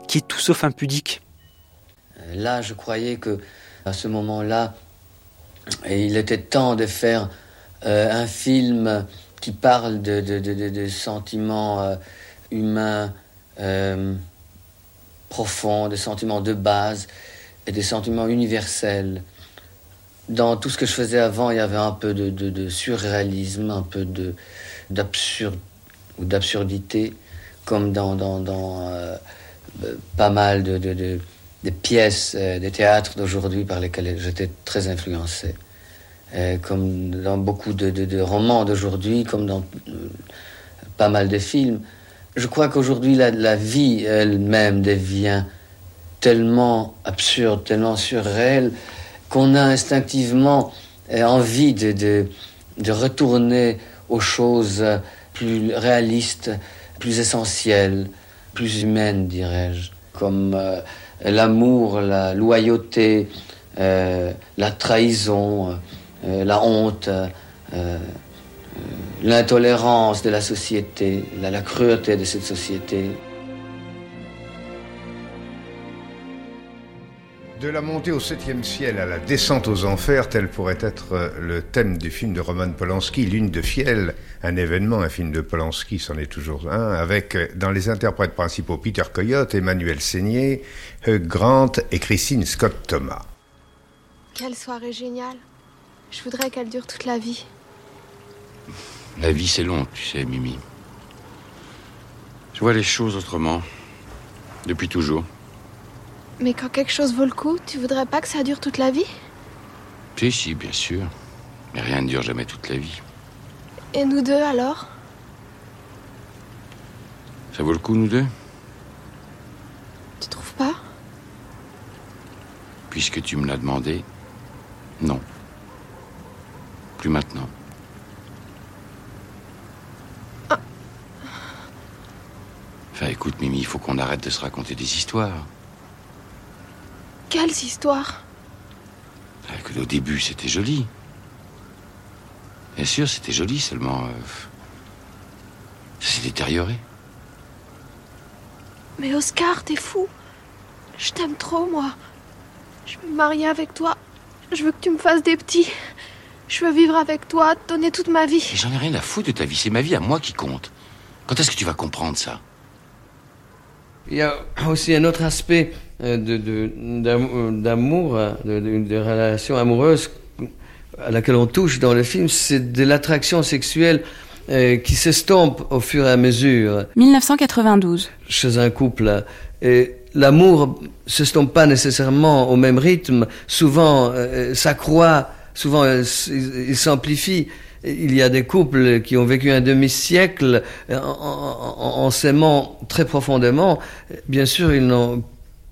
qui est tout sauf impudique. Euh, là, je croyais que à ce moment-là, il était temps de faire euh, un film qui parle de, sentiments humains profonds, de sentiments de base et des sentiments universels dans tout ce que je faisais avant, il y avait un peu de, surréalisme, un peu de d'absurde ou d'absurdité, comme dans, euh, pas mal de, pièces euh, de théâtre d'aujourd'hui par lesquelles j'étais très influencé. Euh, comme dans beaucoup de, romans d'aujourd'hui, comme dans pas mal de films. Je crois qu'aujourd'hui, la, la, vie elle-même devient tellement absurde, tellement surréel, qu'on a instinctivement euh, envie de, de, retourner aux choses plus réalistes, plus essentielles, plus humaines, dirais-je, comme euh, l'amour, la loyauté, euh, la trahison, la honte, l'intolérance de la société, la cruauté de cette société. De la montée au septième ciel à la descente aux enfers, tel pourrait être euh, le thème du film de Roman Polanski, Lune de fiel, un événement, un film de Polanski, c'en est toujours un, avec euh, dans les interprètes principaux Peter Coyote, Emmanuel Seigné, Hugh Grant et Christine Scott Thomas. Quelle soirée géniale. Je voudrais qu'elle dure toute la vie. La vie, c'est long, tu sais, Mimi. Je vois les choses autrement. Depuis toujours. Mais quand quelque chose vaut le coup, tu voudrais pas que ça dure toute la vie? Si, si, bien sûr. Mais rien ne dure jamais toute la vie. Et nous deux alors? Ça vaut le coup, nous deux? Tu trouves pas? Puisque tu me l'as demandé, non. Plus maintenant. Enfin, écoute, Mimi, il faut qu'on arrête de se raconter des histoires. Quelles histoires Ah, que au début, c'était joli. Bien sûr, c'était joli, seulement. euh, ça s'est détérioré. Mais Oscar, t'es fou. Je t'aime trop, moi. Je veux me marier avec toi. Je veux que tu me fasses des petits. Je veux vivre avec toi, te donner toute ma vie. Mais j'en ai rien à foutre de ta vie, c'est ma vie à moi qui compte. Quand est-ce que tu vas comprendre ça? Il y a aussi un autre aspect euh, de- de- euh, d'amour, euh, de, de, relation amoureuse à laquelle on touche dans le film, c'est de l'attraction sexuelle euh, qui s'estompe au fur et à mesure 1992. chez un couple. Et l'amour s'estompe pas nécessairement au même rythme. Souvent, euh, ça croît, souvent, euh, il s'amplifie. Il y a des couples qui ont vécu un demi-siècle euh, en, s'aimant très profondément. Bien sûr, ils n'ont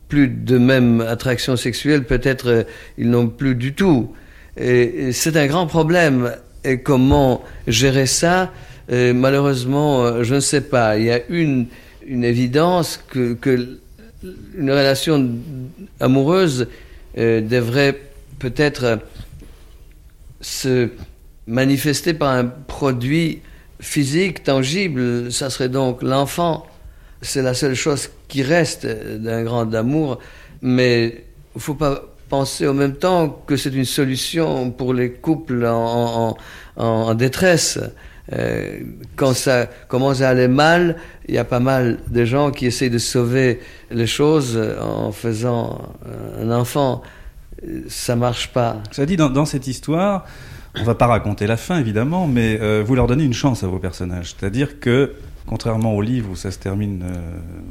plus de même attraction sexuelle, peut-être euh, ils n'ont plus du tout. Et, c'est un grand problème. Et comment gérer ça? Euh, Malheureusement, je ne sais pas. Il y a une, une évidence que, que une relation amoureuse devrait peut-être se manifester par un produit physique, tangible. Ça serait donc l'enfant. C'est la seule chose qui reste d'un grand amour. Mais il faut pas penser en même temps que c'est une solution pour les couples en, détresse. Euh, quand ça commence à aller mal, il y a pas mal de gens qui essayent de sauver les choses en faisant un enfant. Ça marche pas. Ça dit, dans cette histoire, on va pas raconter la fin évidemment, mais euh, vous leur donnez une chance à vos personnages. C'est-à-dire que, contrairement au livre où ça se termine, euh,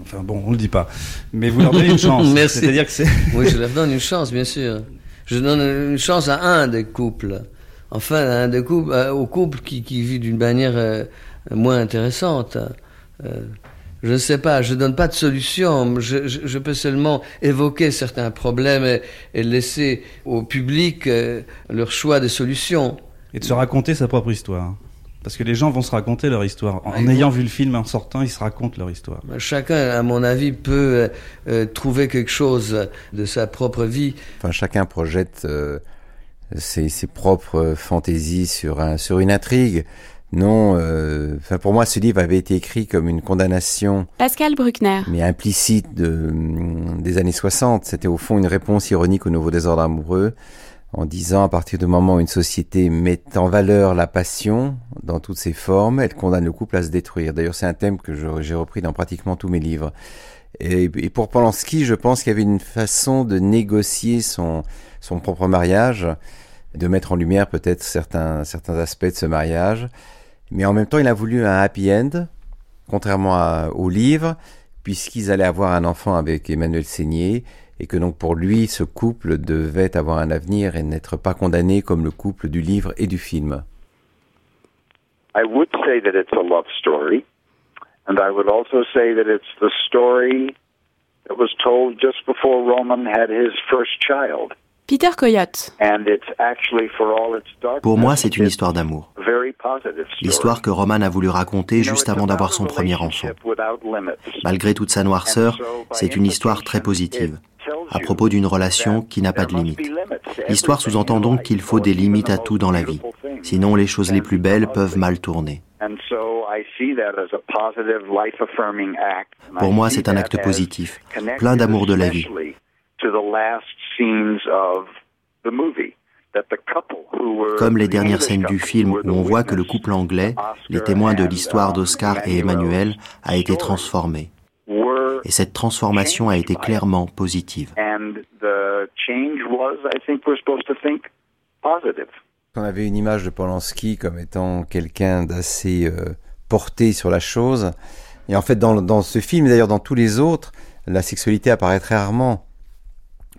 enfin bon, on le dit pas, mais vous leur donnez une chance. Merci. C'est-à-dire que c'est. Oui, je leur donne une chance, bien sûr. Je donne une chance à un des couples. Enfin, à un des couples, euh, au couple qui, qui vit d'une manière euh, moins intéressante. Je ne sais pas, je donne pas de solution. Je, je- je peux seulement évoquer certains problèmes et, et laisser au public euh, leur choix de solutions. Et de se raconter sa propre histoire. Parce que les gens vont se raconter leur histoire. En, Ah, ayant vu le film, en sortant, ils se racontent leur histoire. Chacun, à mon avis, peut euh, euh, trouver quelque chose de sa propre vie. Enfin, chacun projette euh, ses, ses propres fantaisies sur, un, sur une intrigue. Non, euh, enfin, pour moi, ce livre avait été écrit comme une condamnation, Pascal Bruckner. mais implicite de, hum, des années 60. C'était au fond une réponse ironique au nouveau désordre amoureux, en disant à partir du moment où une société met en valeur la passion dans toutes ses formes, elle condamne le couple à se détruire. D'ailleurs, c'est un thème que j'ai repris dans pratiquement tous mes livres. Et, et pour Polanski, je pense qu'il y avait une façon de négocier son, son propre mariage, de mettre en lumière peut-être certains, certains aspects de ce mariage. Mais en même temps, il a voulu un happy end, contrairement à- au livre, puisqu'ils allaient avoir un enfant avec Emmanuel Seigné, et que donc pour lui, ce couple devait avoir un avenir et n'être pas condamné comme le couple du livre et du film. I would say that it's a love story, and I would also say that it's the story It was told just before Roman had his first child. Peter Coyote. And it's actually, for all its dark Pour moi, c'est une histoire d'amour. very positive story. L'histoire que Roman a voulu raconter juste avant d'avoir son premier enfant. Without limits. Malgré toute sa noirceur, c'est une histoire très positive, à propos d'une relation qui n'a pas de limite. L'histoire sous-entend donc qu'il faut des limites à tout dans la vie, sinon les choses les plus belles peuvent mal tourner. And so I see that as a positive, life-affirming act. And Pour moi, c'est un acte positif, plein d'amour de la vie. Especially To the last scenes of the movie. That the couple who were Comme les the dernières English scènes du couple film où the on voit que le couple anglais, les témoins de l'histoire d'Oscar et Emmanuel, a été transformé. Et cette transformation a été clairement positive. and the change was, I think, we're supposed to think positive. On avait une image de Polanski comme étant quelqu'un d'assez euh, porté sur la chose. Et en fait, dans, dans ce film, et d'ailleurs dans tous les autres, la sexualité apparaît très rarement.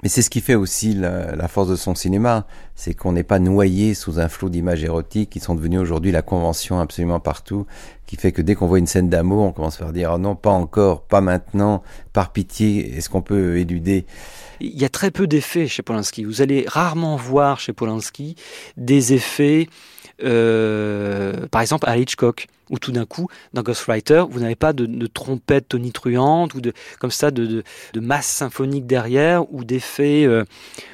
Mais c'est ce qui fait aussi la, force de son cinéma, c'est qu'on n'est pas noyé sous un flot d'images érotiques qui sont devenues aujourd'hui la convention absolument partout, qui fait que dès qu'on voit une scène d'amour, on commence par dire oh non, pas encore, pas maintenant, par pitié, est-ce qu'on peut éluder? Il y a très peu d'effets chez Polanski. Vous allez rarement voir chez Polanski des effets, euh, par exemple à Hitchcock, où tout d'un coup, dans Ghostwriter, vous n'avez pas de, de trompette tonitruante ou de comme ça de, masse symphonique derrière ou d'effets. euh,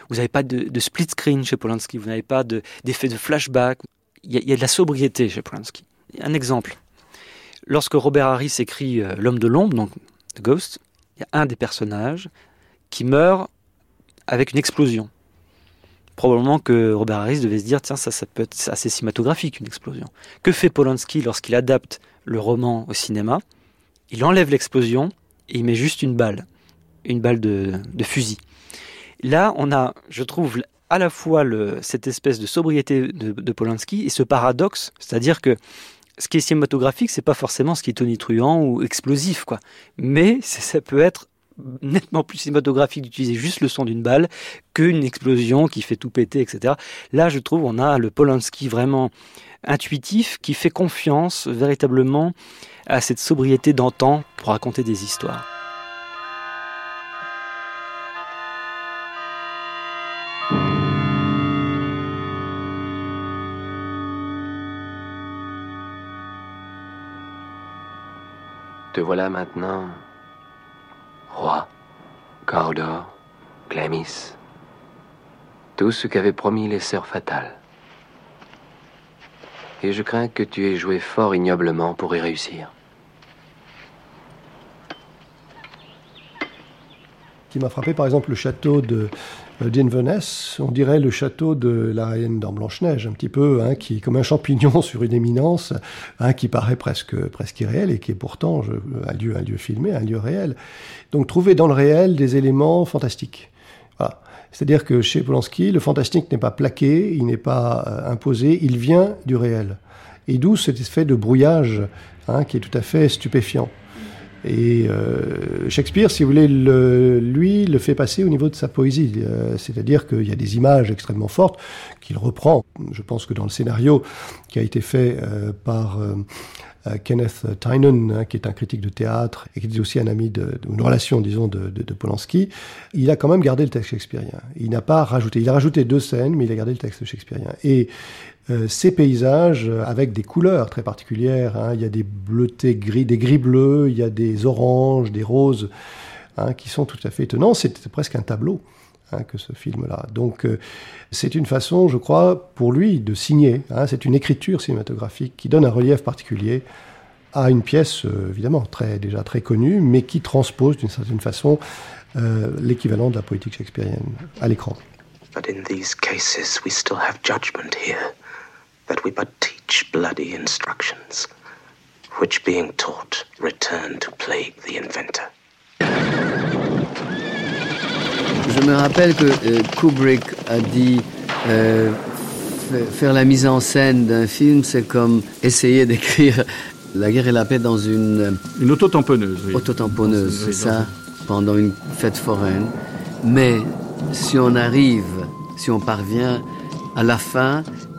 vous n'avez pas de, split screen chez Polanski. Vous n'avez pas de- d'effets de, flashback. Il y, a, il y a de la sobriété chez Polanski. Un exemple. Lorsque Robert Harris écrit euh, L'homme de l'ombre, donc The Ghost, il y a un des personnages qui meurt avec une explosion. Probablement que Robert Harris devait se dire tiens, ça, ça peut être assez cinématographique, une explosion. Que fait Polanski lorsqu'il adapte le roman au cinéma? Il enlève l'explosion et il met juste une balle, une balle de, fusil. Là, on a, je trouve, à la fois cette espèce de sobriété de, de Polanski et ce paradoxe, c'est-à-dire que ce qui est cinématographique, c'est pas forcément ce qui est tonitruant ou explosif, quoi. Mais ça peut être nettement plus cinématographique d'utiliser juste le son d'une balle qu'une explosion qui fait tout péter, etc. Là, je trouve, on a le Polanski vraiment intuitif qui fait confiance véritablement à cette sobriété d'antan pour raconter des histoires. Te voilà maintenant Cordor, Glamis, tout ce qu'avaient promis les sœurs fatales. Et je crains que tu aies joué fort ignoblement pour y réussir. qui m'a frappé, par exemple, le château de d'Inverness, on dirait le château de la reine dans Blanche-Neige, un petit peu, hein, qui comme un champignon sur une éminence, hein, qui paraît presque, presque irréel et qui est pourtant un, lieu, un lieu filmé, un lieu réel. Donc trouver dans le réel des éléments fantastiques. Voilà. C'est-à-dire que chez Polanski, le fantastique n'est pas plaqué, il n'est pas euh, imposé, il vient du réel. Et d'où cet effet de brouillage hein, qui est tout à fait stupéfiant. Et euh, Shakespeare, si vous voulez, le, lui, le fait passer au niveau de sa poésie. Euh, C'est-à-dire qu'il y a des images extrêmement fortes qu'il reprend. Je pense que dans le scénario qui a été fait euh, par euh, euh, Kenneth Tynan, hein, qui est un critique de théâtre et qui est aussi un ami de, de une relation, disons, de, de, de, Polanski, il a quand même gardé le texte shakespearien. Il n'a pas rajouté. Il a rajouté deux scènes, mais il a gardé le texte shakespearien. Et ces paysages euh, avec des couleurs très particulières. Hein. Il y a des bleutés gris, des gris bleus, il y a des oranges, des roses, hein, qui sont tout à fait étonnants. C'est presque un tableau hein, que ce film-là. Donc euh, c'est une façon, je crois, pour lui de signer. C'est une écriture cinématographique qui donne un relief particulier à une pièce, euh, évidemment, très, déjà très connue, mais qui transpose d'une certaine façon euh, l'équivalent de la poétique shakespearienne à l'écran. But in these cases we still have judgment here, that we but teach bloody instructions, which being taught return to plague the inventor. Je me rappelle que euh, Kubrick a dit euh, faire la mise en scène d'un film, c'est comme essayer d'écrire La guerre et la paix dans une... Une autotamponneuse, oui. Autotamponneuse, c'est ça, pendant une fête foraine. Mais si on arrive, si on parvient, à la fin,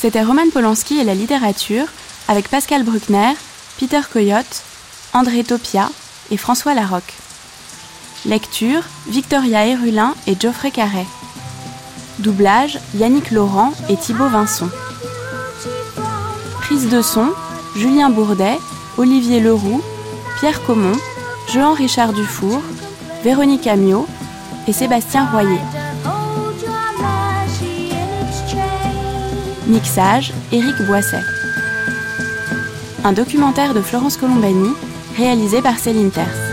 C'était Roman Polanski et la littérature avec Pascal Bruckner, Peter Coyote, André Topia et François Larocque. Lecture Victoria Herulin et Geoffrey Carret. Doublage Yannick Laurent et Thibaut Vincent. Prise de son Julien Bourdet, Olivier Leroux, Pierre Comon, Jean-Richard Dufour, Véronique Amiot et Sébastien Royer. Mixage Éric Boisset. Un documentaire de Florence Colombani réalisé par Céline Terce.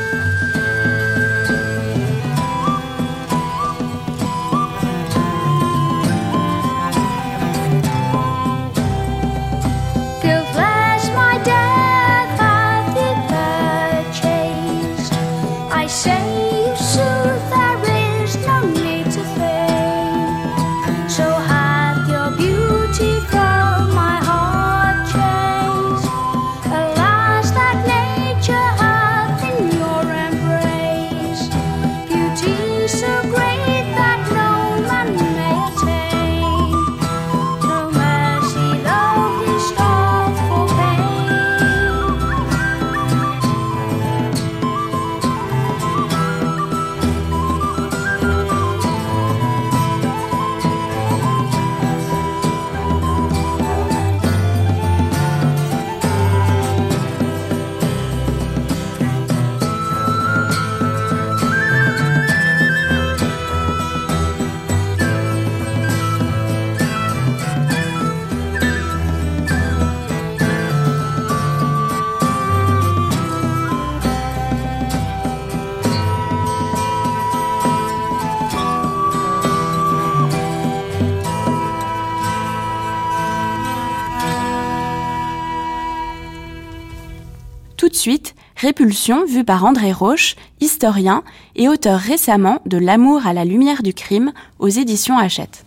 Répulsion, vue par André Roche, historien et auteur récemment de L'amour à la lumière du crime aux éditions Hachette.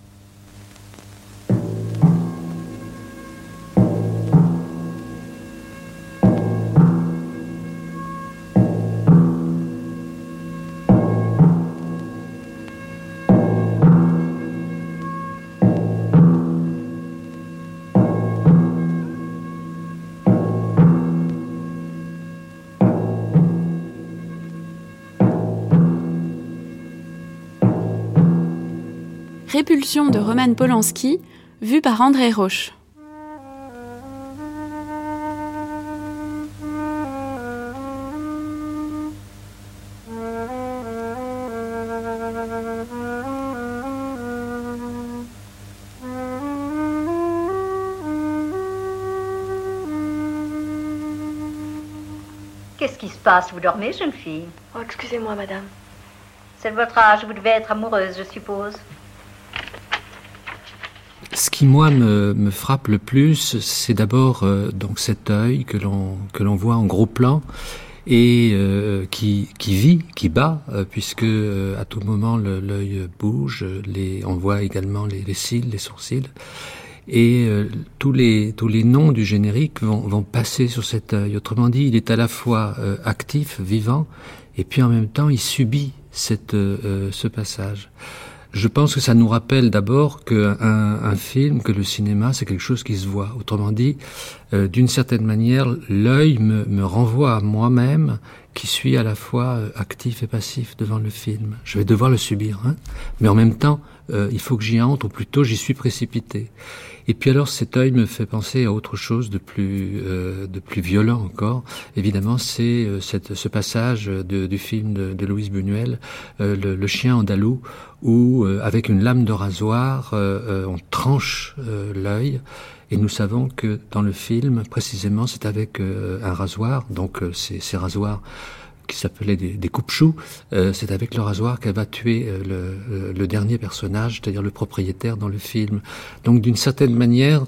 Répulsion de Roman Polanski, vue par André Roche. Qu'est-ce qui se passe? Vous dormez, jeune fille? Oh, excusez-moi, madame. C'est votre âge, vous devez être amoureuse, je suppose. Ce qui moi me, frappe le plus, c'est d'abord euh, donc cet œil que l'on que l'on voit en gros plan et euh, qui, qui vit, qui bat, euh, puisque à tout moment l'œil bouge, les, on voit également les, les cils, les sourcils, et tous les tous les noms du générique vont, vont passer sur cet œil. Autrement dit, il est à la fois actif, vivant, et puis en même temps, il subit cette ce passage. Je pense que ça nous rappelle d'abord qu'un un film, que le cinéma, c'est quelque chose qui se voit. Autrement dit, euh, d'une certaine manière, l'œil me, renvoie à moi-même, qui suis à la fois euh, actif et passif devant le film. Je vais devoir le subir, hein mais en même temps, euh, il faut que j'y entre, ou plutôt j'y suis précipité. Et puis alors cet œil me fait penser à autre chose de plus euh, de plus violent encore. Évidemment, c'est euh, ce passage de, du film de, de Louise Buñuel, euh, le, le, chien andalou, où avec une lame de rasoir, on tranche l'œil. Et nous savons que dans le film, précisément, c'est avec un rasoir, donc ces, ces rasoirs qui s'appelait des, des coupe-choux, euh, c'est avec le rasoir qu'elle va tuer euh, le, euh, le, dernier personnage, c'est-à-dire le propriétaire dans le film. Donc d'une certaine manière,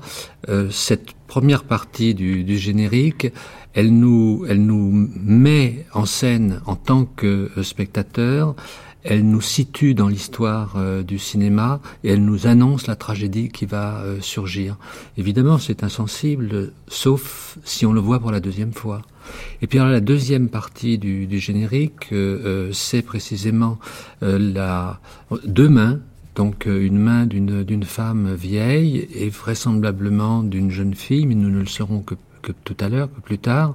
cette première partie du, du, générique, elle nous, elle nous met en scène en tant que spectateur, elle nous situe dans l'histoire euh, du cinéma et elle nous annonce la tragédie qui va euh, surgir. Évidemment, c'est insensible, sauf si on le voit pour la deuxième fois. Et puis alors, la deuxième partie du, générique, euh, c'est précisément la deux mains. Donc une main d'une femme vieille et vraisemblablement d'une jeune fille, mais nous ne le saurons que que tout à l'heure, que plus tard,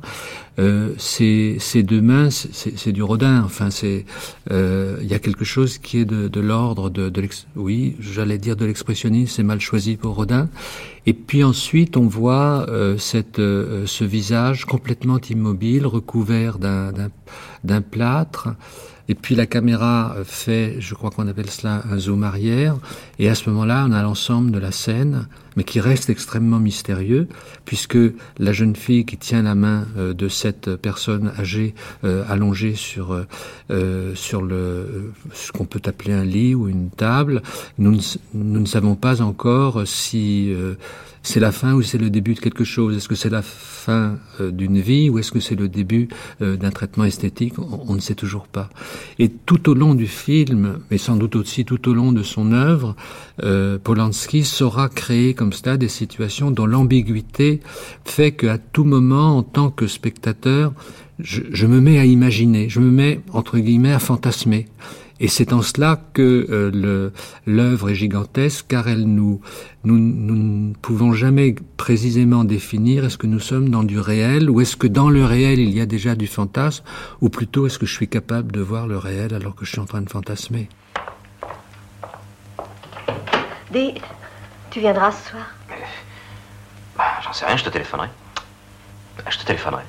euh, ces, ces, deux mains, c'est du Rodin. Enfin, c'est euh, il y a quelque chose qui est de, de l'ordre de, de oui, j'allais dire de l'expressionnisme, c'est mal choisi pour Rodin. Et puis ensuite, on voit euh, cette, euh, ce visage complètement immobile, recouvert d'un plâtre. Et puis la caméra fait, je crois qu'on appelle cela un zoom arrière. Et à ce moment-là, on a l'ensemble de la scène, mais qui reste extrêmement mystérieux, puisque la jeune fille qui tient la main euh, de cette personne âgée euh, allongée sur euh, sur le ce qu'on peut appeler un lit ou une table, nous ne, nous ne savons pas encore si c'est la fin ou c'est le début de quelque chose? Est-ce que c'est la fin euh, d'une vie ou est-ce que c'est le début euh, d'un traitement esthétique? On, ne sait toujours pas. Et tout au long du film, mais sans doute aussi tout au long de son œuvre, euh, Polanski saura créer comme cela des situations dont l'ambiguïté fait qu'à tout moment, en tant que spectateur, je, je me mets à imaginer, je me mets entre guillemets à fantasmer. Et c'est en cela que euh, l'œuvre est gigantesque, car elle nous, nous, nous ne pouvons jamais précisément définir est-ce que nous sommes dans du réel ou est-ce que dans le réel il y a déjà du fantasme, ou plutôt est-ce que je suis capable de voir le réel alors que je suis en train de fantasmer. Dis, tu viendras ce soir? Bah, J'en sais rien, je te téléphonerai. Je te téléphonerai.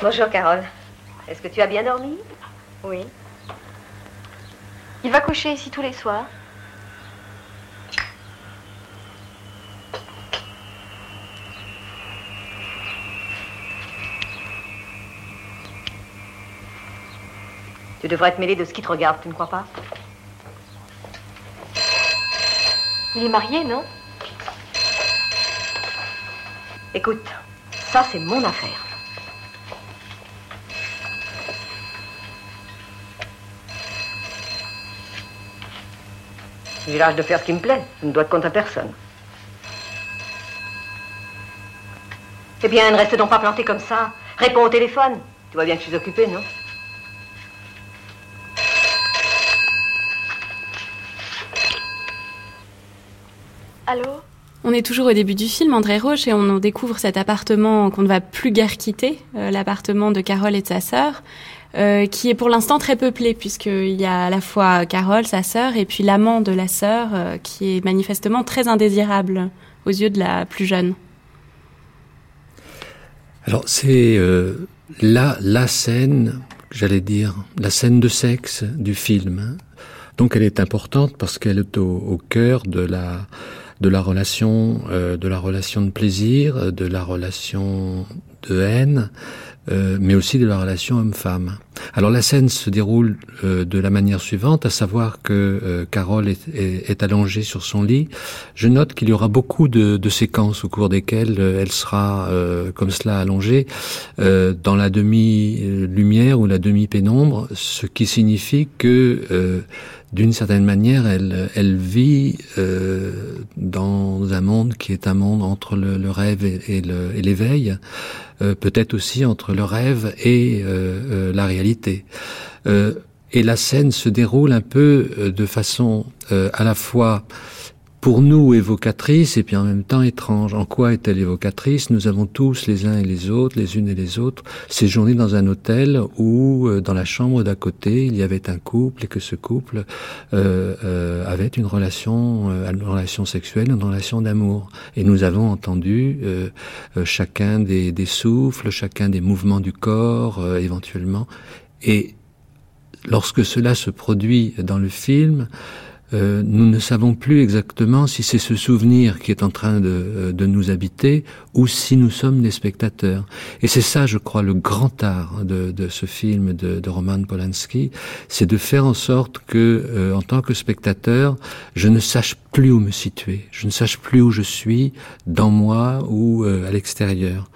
Bonjour, Carole. Est-ce que tu as bien dormi? Oui. Il va coucher ici tous les soirs. Tu devrais te mêler de ce qui te regarde, tu ne crois pas? Il est marié, non? Écoute, ça c'est mon affaire. J'ai l'âge de faire ce qui me plaît. Je ne dois de compte à personne. Eh bien, ne reste donc pas planté comme ça. Réponds au téléphone. Tu vois bien que je suis occupée, non? Allô? On est toujours au début du film, André Roche, et on découvre cet appartement qu'on ne va plus guère quitter, euh, l'appartement de Carole et de sa sœur. Euh, qui est pour l'instant très peuplé puisqu'il y a à la fois Carole, sa sœur, et puis l'amant de la sœur, euh, qui est manifestement très indésirable aux yeux de la plus jeune. Alors c'est euh, la, la scène, j'allais dire, la scène de sexe du film. Donc elle est importante parce qu'elle est au, au, cœur de la de la relation, euh, de la relation de plaisir, de la relation de haine, euh, mais aussi de la relation homme-femme. Alors la scène se déroule euh, de la manière suivante, à savoir que euh, Carole est, est, allongée sur son lit. Je note qu'il y aura beaucoup de, de, séquences au cours desquelles elle sera comme cela allongée dans la demi-lumière ou la demi-pénombre, ce qui signifie que d'une certaine manière, elle, vit dans un monde qui est un monde entre le, rêve et, l'éveil. Euh, peut-être aussi entre le rêve et euh, euh, la réalité. et la scène se déroule un peu de façon à la fois pour nous évocatrice et puis en même temps étrange. En quoi est-elle évocatrice? Nous avons tous, les uns et les autres, les unes et les autres, séjourné dans un hôtel où, euh, dans la chambre d'à côté, il y avait un couple et que ce couple euh, euh, avait une relation, une relation sexuelle, une relation d'amour. Et nous avons entendu chacun des, des, souffles, chacun des mouvements du corps, éventuellement. Et lorsque cela se produit dans le film, euh, nous ne savons plus exactement si c'est ce souvenir qui est en train de, euh, de, nous habiter ou si nous sommes des spectateurs. Et c'est ça, je crois, le grand art de, de ce film de, de, Roman Polanski, c'est de faire en sorte que, euh, en tant que spectateur, je ne sache plus où me situer, je ne sache plus où je suis, dans moi ou à l'extérieur.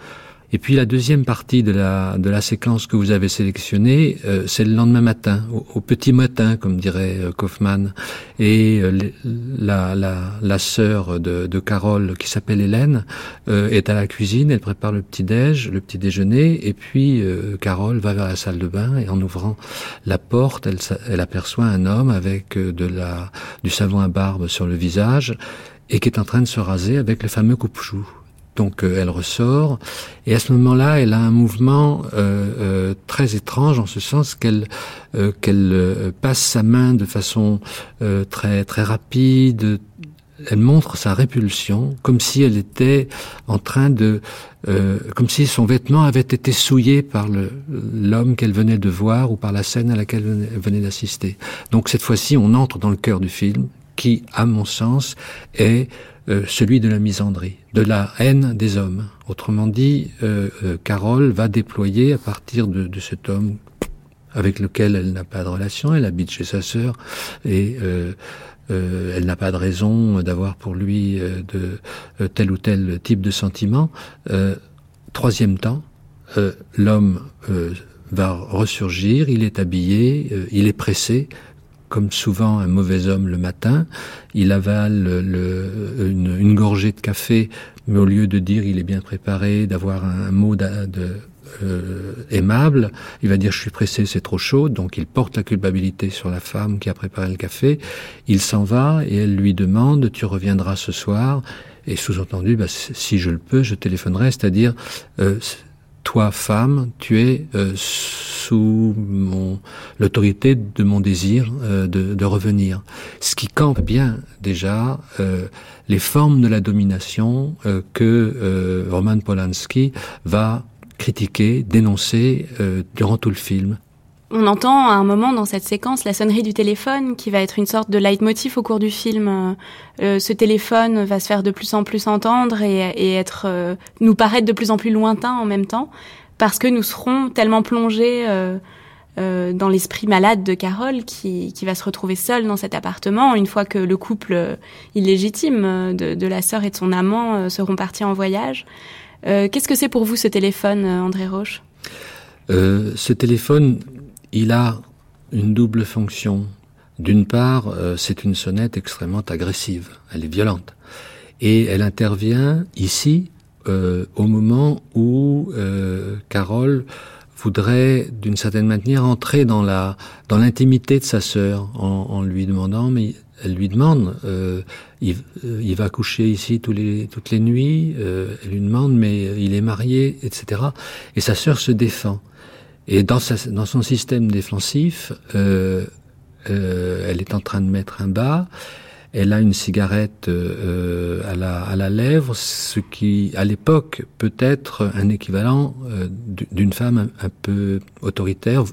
Et puis la deuxième partie de la, de la séquence que vous avez sélectionnée, euh, c'est le lendemain matin, au, petit matin, comme dirait euh, Kaufman. Et euh, la, la, la sœur de, de Carole, qui s'appelle Hélène, est à la cuisine, elle prépare le petit-déj, le petit déjeuner, et puis Carole va vers la salle de bain, et en ouvrant la porte, elle, elle aperçoit un homme avec de la, du savon à barbe sur le visage, et qui est en train de se raser avec le fameux coupe-chou. Donc euh, elle ressort et à ce moment-là, elle a un mouvement euh, euh, très étrange en ce sens qu'elle qu'elle passe sa main de façon très très rapide. Elle montre sa répulsion, comme si elle était en train de, comme si son vêtement avait été souillé par l'homme qu'elle venait de voir ou par la scène à laquelle elle venait d'assister. Donc cette fois-ci, on entre dans le cœur du film, qui, à mon sens, est euh, celui de la misandrie, de la haine des hommes. Autrement dit, euh, euh, Carole va déployer à partir de, de, cet homme avec lequel elle n'a pas de relation, elle habite chez sa sœur et elle n'a pas de raison d'avoir pour lui de tel ou tel type de sentiment. troisième temps, l'homme va ressurgir, il est habillé, il est pressé, comme souvent un mauvais homme le matin, il avale le, une, gorgée de café, mais au lieu de dire il est bien préparé, d'avoir un, mot euh, aimable, il va dire je suis pressé, c'est trop chaud, donc il porte la culpabilité sur la femme qui a préparé le café, il s'en va et elle lui demande tu reviendras ce soir, et sous-entendu, bah, si je le peux, je téléphonerai, c'est-à-dire euh, toi, femme, tu es euh, sous mon l'autorité de mon désir euh, de, revenir. Ce qui campe bien déjà euh, les formes de la domination que Roman Polanski va critiquer, dénoncer durant tout le film. On entend à un moment dans cette séquence la sonnerie du téléphone qui va être une sorte de leitmotiv au cours du film. Euh, euh, ce téléphone va se faire de plus en plus entendre et, être euh, nous paraître de plus en plus lointain en même temps parce que nous serons tellement plongés dans l'esprit malade de Carole qui, va se retrouver seule dans cet appartement une fois que le couple illégitime de, la sœur et de son amant seront partis en voyage. Qu'est-ce que c'est pour vous ce téléphone, André Roche? Ce téléphone, il a une double fonction. D'une part, euh, c'est une sonnette extrêmement agressive, elle est violente. Et elle intervient ici euh, au moment où euh, Carole voudrait d'une certaine manière entrer dans la dans l'intimité de sa sœur en, lui demandant mais elle lui demande il, il, va coucher ici les, toutes les nuits elle lui demande mais il est marié etc et sa sœur se défend et dans, sa, dans son système défensif, euh, euh, elle est en train de mettre un bas. Elle a une cigarette euh, à, la, à la lèvre, ce qui, à l'époque, peut être un équivalent euh, d'une femme un, peu autoritaire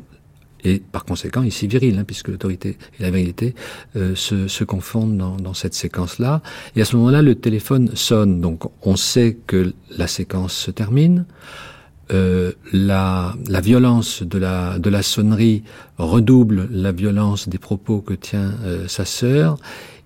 et par conséquent ici virile, hein, puisque l'autorité et la vérité euh, se, se, confondent dans, dans cette séquence-là. Et à ce moment-là, le téléphone sonne, donc on sait que la séquence se termine. Euh, la, violence de la, de la sonnerie redouble la violence des propos que tient euh, sa sœur,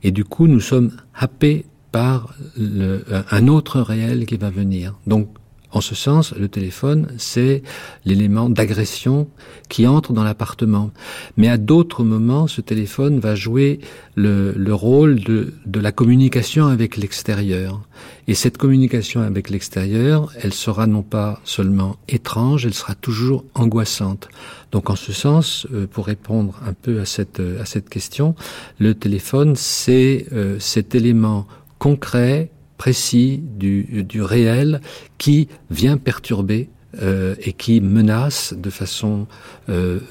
et du coup nous sommes happés par le, un autre réel qui va venir. Donc en ce sens, le téléphone, c'est l'élément d'agression qui entre dans l'appartement. Mais à d'autres moments, ce téléphone va jouer le, le rôle de, de, la communication avec l'extérieur. Et cette communication avec l'extérieur, elle sera non pas seulement étrange, elle sera toujours angoissante. Donc en ce sens, euh, pour répondre un peu à cette, à cette question, le téléphone, c'est euh, cet élément concret, précis du, réel qui vient perturber euh, et qui menace de façon euh,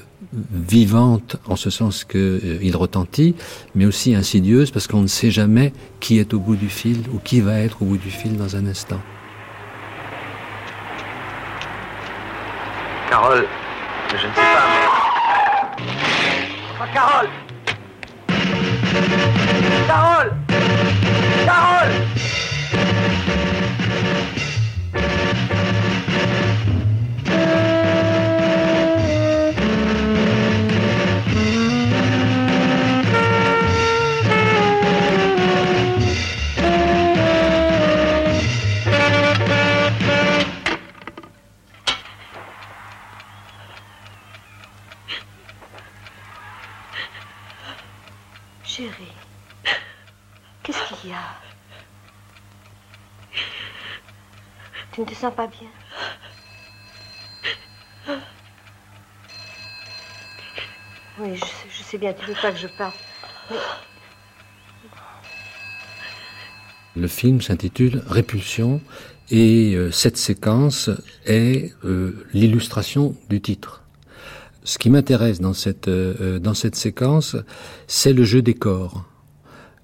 vivante en ce sens qu'il euh, retentit, mais aussi insidieuse parce qu'on ne sait jamais qui est au bout du fil ou qui va être au bout du fil dans un instant. Carole, je ne sais pas, mais... Carole Carole Carole Tu ne te sens pas bien Oui, je sais, bien, tu veux pas que je parte. Le film s'intitule Répulsion et euh, cette séquence est euh, l'illustration du titre. Ce qui m'intéresse dans cette euh, dans cette séquence, c'est le jeu des corps.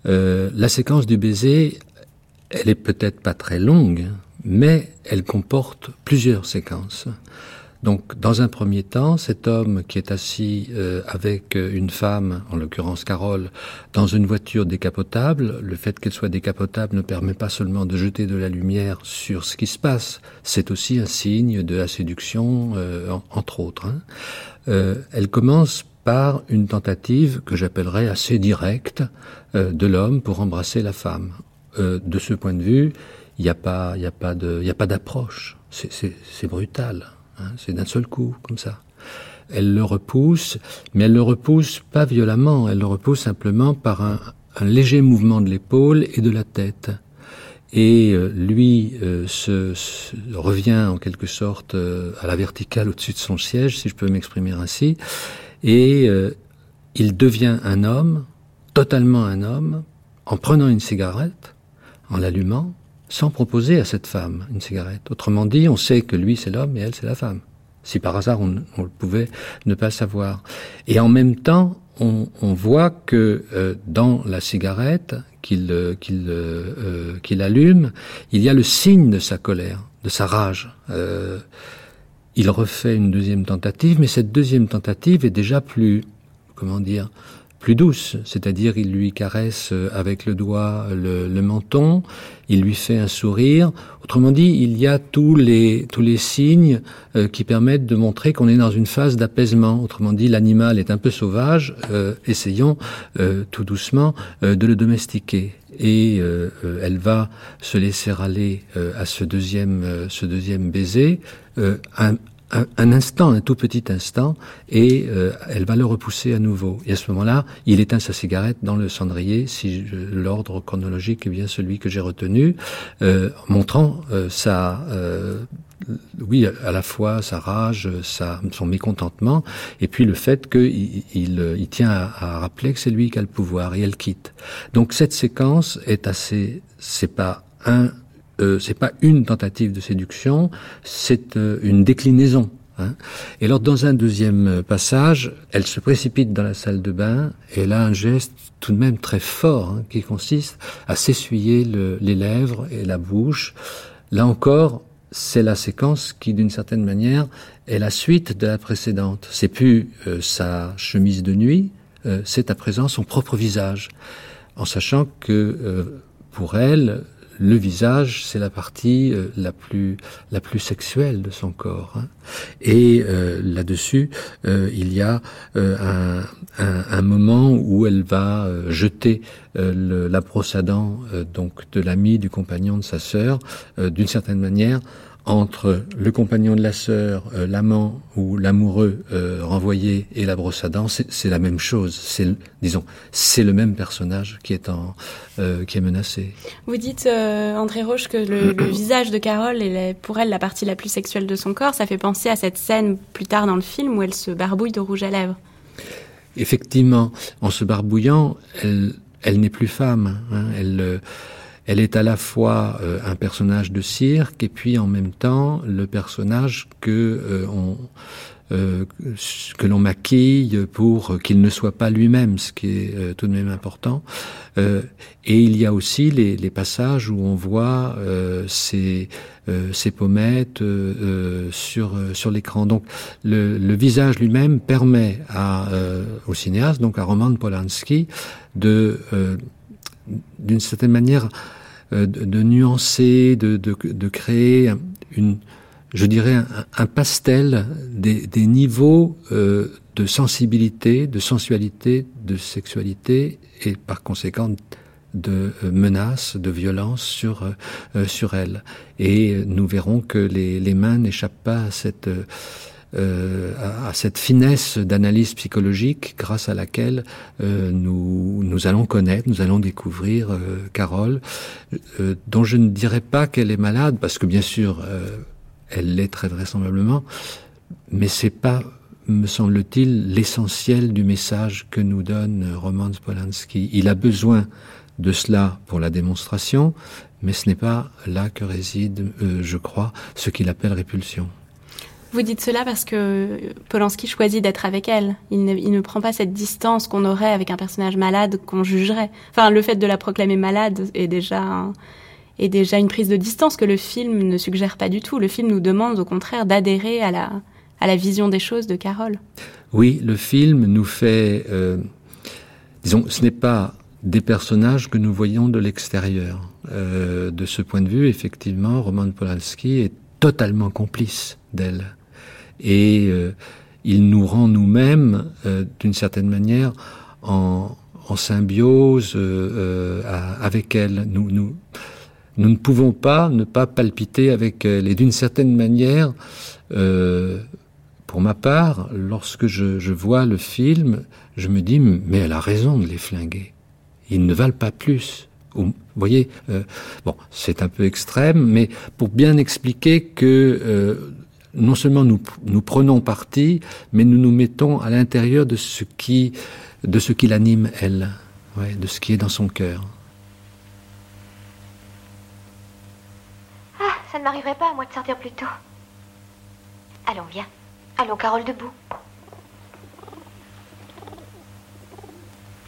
la séquence du baiser, elle est peut-être pas très longue, mais elle comporte plusieurs séquences. Donc, dans un premier temps, cet homme qui est assis euh, avec euh, une femme, en l'occurrence Carole, dans une voiture décapotable, le fait qu'elle soit décapotable ne permet pas seulement de jeter de la lumière sur ce qui se passe, c'est aussi un signe de la séduction, euh, entre autres. Hein. elle commence par une tentative que j'appellerais assez directe de l'homme pour embrasser la femme. de ce point de vue, il n'y a pas, il a pas de, il a pas d'approche. C'est brutal. Hein, c'est d'un seul coup, comme ça. Elle le repousse, mais elle le repousse pas violemment, elle le repousse simplement par un, léger mouvement de l'épaule et de la tête. Et euh, lui euh, se, revient en quelque sorte euh, à la verticale au-dessus de son siège, si je peux m'exprimer ainsi, et il devient un homme, totalement un homme, en prenant une cigarette, en l'allumant, sans proposer à cette femme une cigarette. Autrement dit, on sait que lui c'est l'homme et elle c'est la femme. Si par hasard on, on, pouvait ne pas savoir. Et en même temps, on, on voit que euh, dans la cigarette qu'il euh, qu'il euh, qu'il allume, il y a le signe de sa colère, de sa rage. il refait une deuxième tentative, mais cette deuxième tentative est déjà plus, comment dire, plus douce, c'est-à-dire il lui caresse euh, avec le doigt le, menton, il lui fait un sourire. Autrement dit, il y a tous les tous les signes euh, qui permettent de montrer qu'on est dans une phase d'apaisement. Autrement dit, l'animal est un peu sauvage. Euh, essayons tout doucement de le domestiquer. Et elle va se laisser aller à ce deuxième ce deuxième baiser. Un, un, instant, un tout petit instant, et euh, elle va le repousser à nouveau. Et à ce moment-là, il éteint sa cigarette dans le cendrier, si l'ordre chronologique est bien celui que j'ai retenu, euh, montrant euh, sa, oui, à la fois sa rage, sa, son mécontentement, et puis le fait qu'il il, tient à, à rappeler que c'est lui qui a le pouvoir, et elle quitte. Donc cette séquence est assez, c'est pas un euh, c'est pas une tentative de séduction, c'est euh, une déclinaison. Hein. Et alors, dans un deuxième euh, passage, elle se précipite dans la salle de bain et elle a un geste tout de même très fort hein, qui consiste à s'essuyer les lèvres et la bouche. Là encore, c'est la séquence qui, d'une certaine manière, est la suite de la précédente. C'est plus sa chemise de nuit, c'est à présent son propre visage, en sachant que pour elle, le visage, c'est la partie euh, la plus la plus sexuelle de son corps. Hein. Et euh, là-dessus, euh, il y a un, un, un, moment où elle va jeter le, la brosse à dents donc de l'ami, du compagnon de sa sœur, d'une certaine manière entre le compagnon de la sœur, euh, l'amant ou l'amoureux euh, renvoyé et la brosse à dents, c'est la même chose. C'est, disons, c'est le même personnage qui est en, euh, qui est menacé. Vous dites, André Roche, que le, visage de Carole est pour elle la partie la plus sexuelle de son corps. Ça fait penser à cette scène plus tard dans le film où elle se barbouille de rouge à lèvres. Effectivement, en se barbouillant, elle, elle n'est plus femme. Hein, elle elle est à la fois euh, un personnage de cirque et puis en même temps le personnage que euh, on euh, que l'on maquille pour qu'il ne soit pas lui-même, ce qui est tout de même important. et il y a aussi les, les passages où on voit ces, ces pommettes sur sur l'écran. Donc le, le visage lui-même permet à, au cinéaste, donc à Roman Polanski, de d'une certaine manière euh, de, nuancer, de, de, de, créer une, je dirais, un, pastel des, des niveaux euh, de sensibilité, de sensualité, de sexualité et par conséquent de euh, menaces, de violence sur sur elle. Et nous verrons que les, les mains n'échappent pas à cette euh, à, cette finesse d'analyse psychologique grâce à laquelle euh, nous, nous allons connaître, nous allons découvrir euh, Carole, dont je ne dirais pas qu'elle est malade, parce que bien sûr, elle l'est très vraisemblablement, mais c'est pas me semble-t-il, l'essentiel du message que nous donne Roman Polanski. Il a besoin de cela pour la démonstration, mais ce n'est pas là que réside, je crois, ce qu'il appelle répulsion. Vous dites cela parce que Polanski choisit d'être avec elle. Il ne, il ne, prend pas cette distance qu'on aurait avec un personnage malade qu'on jugerait. Enfin, le fait de la proclamer malade est déjà, est déjà une prise de distance que le film ne suggère pas du tout. Le film nous demande au contraire d'adhérer à la, à la vision des choses de Carole. Oui, le film nous fait, euh, disons, ce n'est pas des personnages que nous voyons de l'extérieur. Euh, de ce point de vue, effectivement, Roman Polanski est totalement complice d'elle et euh, il nous rend nous-mêmes, euh, d'une certaine manière, en, en symbiose euh, avec elle. Nous, nous, nous ne pouvons pas ne pas palpiter avec elle. Et d'une certaine manière, pour ma part, lorsque je, je, vois le film, je me dis, mais elle a raison de les flinguer. Ils ne valent pas plus. Vous voyez, bon, c'est un peu extrême, mais pour bien expliquer que non seulement nous, nous prenons parti, mais nous nous mettons à l'intérieur de ce qui, de ce qui l'anime elle, de ce qui est dans son cœur. Ah, ça ne m'arriverait pas à moi de sortir plus tôt. Allons, viens. Allons, Carole, debout.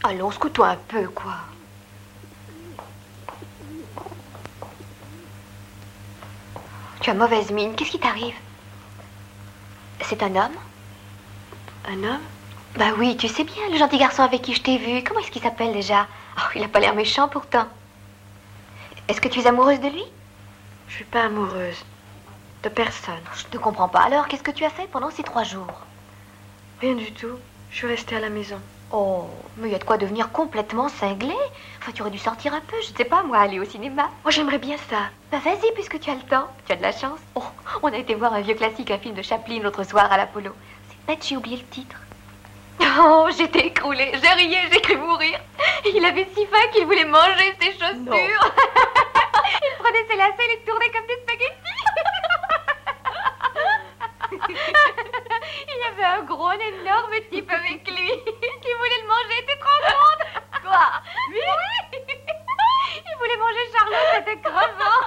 Allons, secoue-toi un peu, quoi. Tu as mauvaise mine. Qu'est-ce qui t'arrive? C'est un homme Un homme Bah oui, tu sais bien, le gentil garçon avec qui je t'ai vu. Comment est-ce qu'il s'appelle déjà Oh, il a pas l'air méchant pourtant. Est-ce que tu es amoureuse de lui Je suis pas amoureuse. De personne. Je ne comprends pas. Alors, qu'est-ce que tu as fait pendant ces trois jours? Rien du tout. Je suis restée à la maison. Oh, mais il y a de quoi devenir complètement cinglé. Enfin, tu aurais dû sortir un peu, je ne sais pas, moi, aller au cinéma. Moi, j'aimerais bien ça. Bah, vas-y, puisque tu as le temps. Tu as de la chance. Oh, on a été voir un vieux classique, un film de Chaplin l'autre soir à l'Apollo. C'est bête, j'ai oublié le titre. Oh, j'étais écroulée. J'ai riais, j'ai cru mourir. Il avait si faim qu'il voulait manger ses chaussures. il prenait ses lacets et les tournait comme des spaghettis. Il y avait un gros, énorme type avec lui qui voulait le manger. T'es trop grande Quoi? Oui Il voulait manger Charlot, c'était crevant.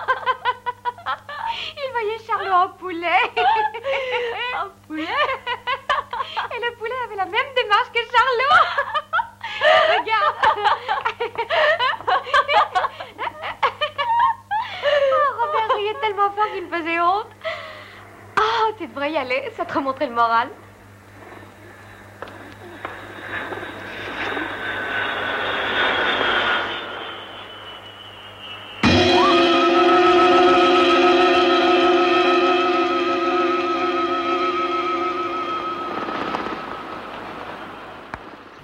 Il voyait Charlot en poulet. En poulet Et le poulet avait la même démarche que Charlot. Regarde. Oh, Robert riait tellement fort qu'il me faisait honte. Oh, tu devrais y aller, ça te remontrait le moral.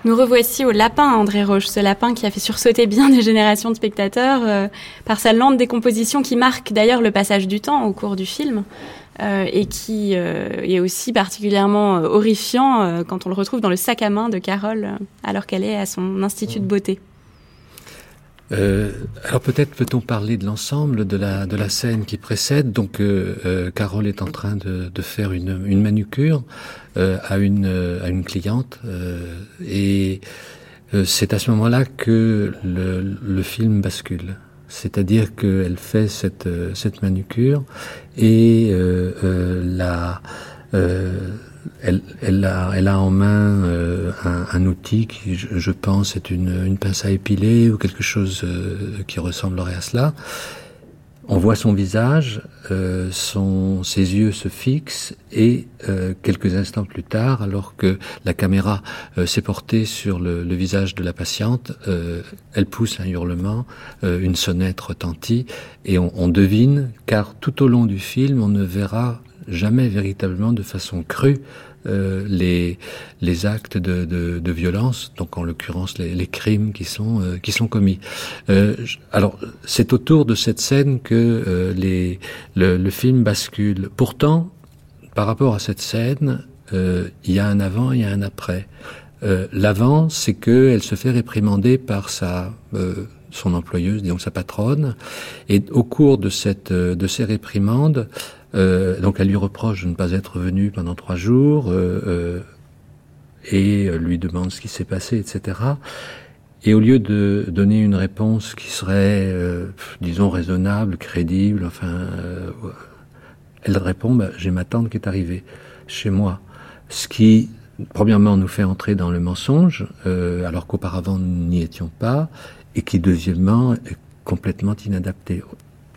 Nous revoici au lapin, André Roche, ce lapin qui a fait sursauter bien des générations de spectateurs euh, par sa lente décomposition qui marque d'ailleurs le passage du temps au cours du film. Euh, et qui euh, est aussi particulièrement euh, horrifiant quand on le retrouve dans le sac à main de Carole alors qu'elle est à son institut de beauté. alors peut-être peut-on parler de l'ensemble de la de la scène qui précède. Donc Carole est en train de, de faire une, une manucure à une à une cliente et c'est à ce moment-là que le, le film bascule c'est-à-dire qu'elle fait cette, cette manucure et euh, euh, la, elle, elle, a, elle a en main un, un, outil qui, je, je pense, est une, une, pince à épiler ou quelque chose qui ressemblerait à cela. On voit son visage, euh, son, ses yeux se fixent et euh, quelques instants plus tard, alors que la caméra euh, s'est portée sur le, le, visage de la patiente, euh, elle pousse un hurlement, euh, une sonnette retentit et on, on devine, car tout au long du film, on ne verra jamais véritablement de façon crue euh, les, les actes de, de, de, violence, donc en l'occurrence les, les, crimes qui sont, euh, qui sont commis. Euh, alors c'est autour de cette scène que euh, les, le, le, film bascule. Pourtant, par rapport à cette scène, il y a un avant, il y a un après. L'avant, c'est qu'elle se fait réprimander par sa son employeuse, disons sa patronne, et au cours de cette de ces réprimandes, donc elle lui reproche de ne pas être venue pendant trois jours et lui demande ce qui s'est passé, etc. Et au lieu de donner une réponse qui serait, euh, disons, raisonnable, crédible, enfin, euh, elle répond bah, j'ai ma tante qui est arrivée chez moi. Ce qui, premièrement, nous fait entrer dans le mensonge, euh, alors qu'auparavant nous n'y étions pas, et qui, deuxièmement, est complètement inadapté.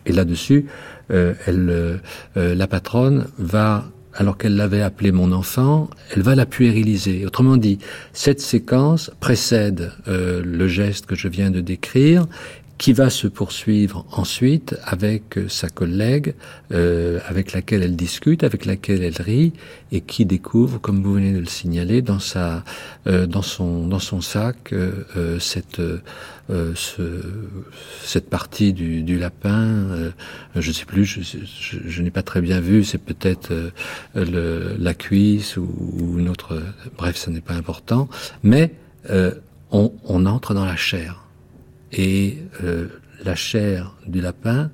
Et là-dessus, elle, la patronne va alors qu'elle l'avait appelé mon enfant, elle va la puériliser. Autrement dit, cette séquence précède euh, le geste que je viens de décrire, qui va se poursuivre ensuite avec euh, sa collègue, euh, avec laquelle elle discute, avec laquelle elle rit, et qui découvre, comme vous venez de le signaler, dans sa, dans son, dans son sac, cette euh, ce, cette partie du, du lapin, euh, je ne sais plus, je, je, je n'ai pas très bien vu, c'est peut-être euh, la cuisse ou, ou, une autre, bref, ce n'est pas important, mais on, on, entre dans la chair. Et la chair du lapin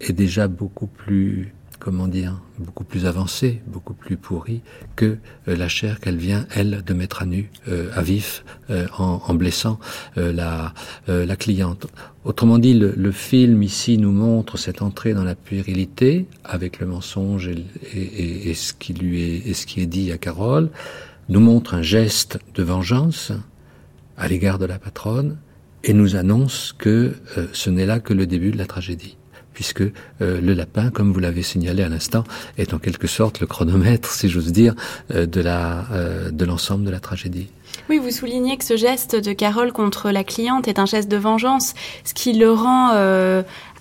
est déjà beaucoup plus comment dire, beaucoup plus avancée, beaucoup plus pourrie que euh, la chair qu'elle vient, elle, de mettre à nu, euh, à vif, euh, en, en, blessant la, la cliente. Autrement dit, le, le, film ici nous montre cette entrée dans la puérilité avec le mensonge et, et, et, ce qui lui est, et ce qui est dit à Carole, nous montre un geste de vengeance à l'égard de la patronne et nous annonce que ce n'est là que le début de la tragédie puisque euh, le lapin, comme vous l'avez signalé à l'instant, est en quelque sorte le chronomètre, si j'ose dire, euh, de la euh, de l'ensemble de la tragédie. Oui, vous soulignez que ce geste de Carole contre la cliente est un geste de vengeance, ce qui le rend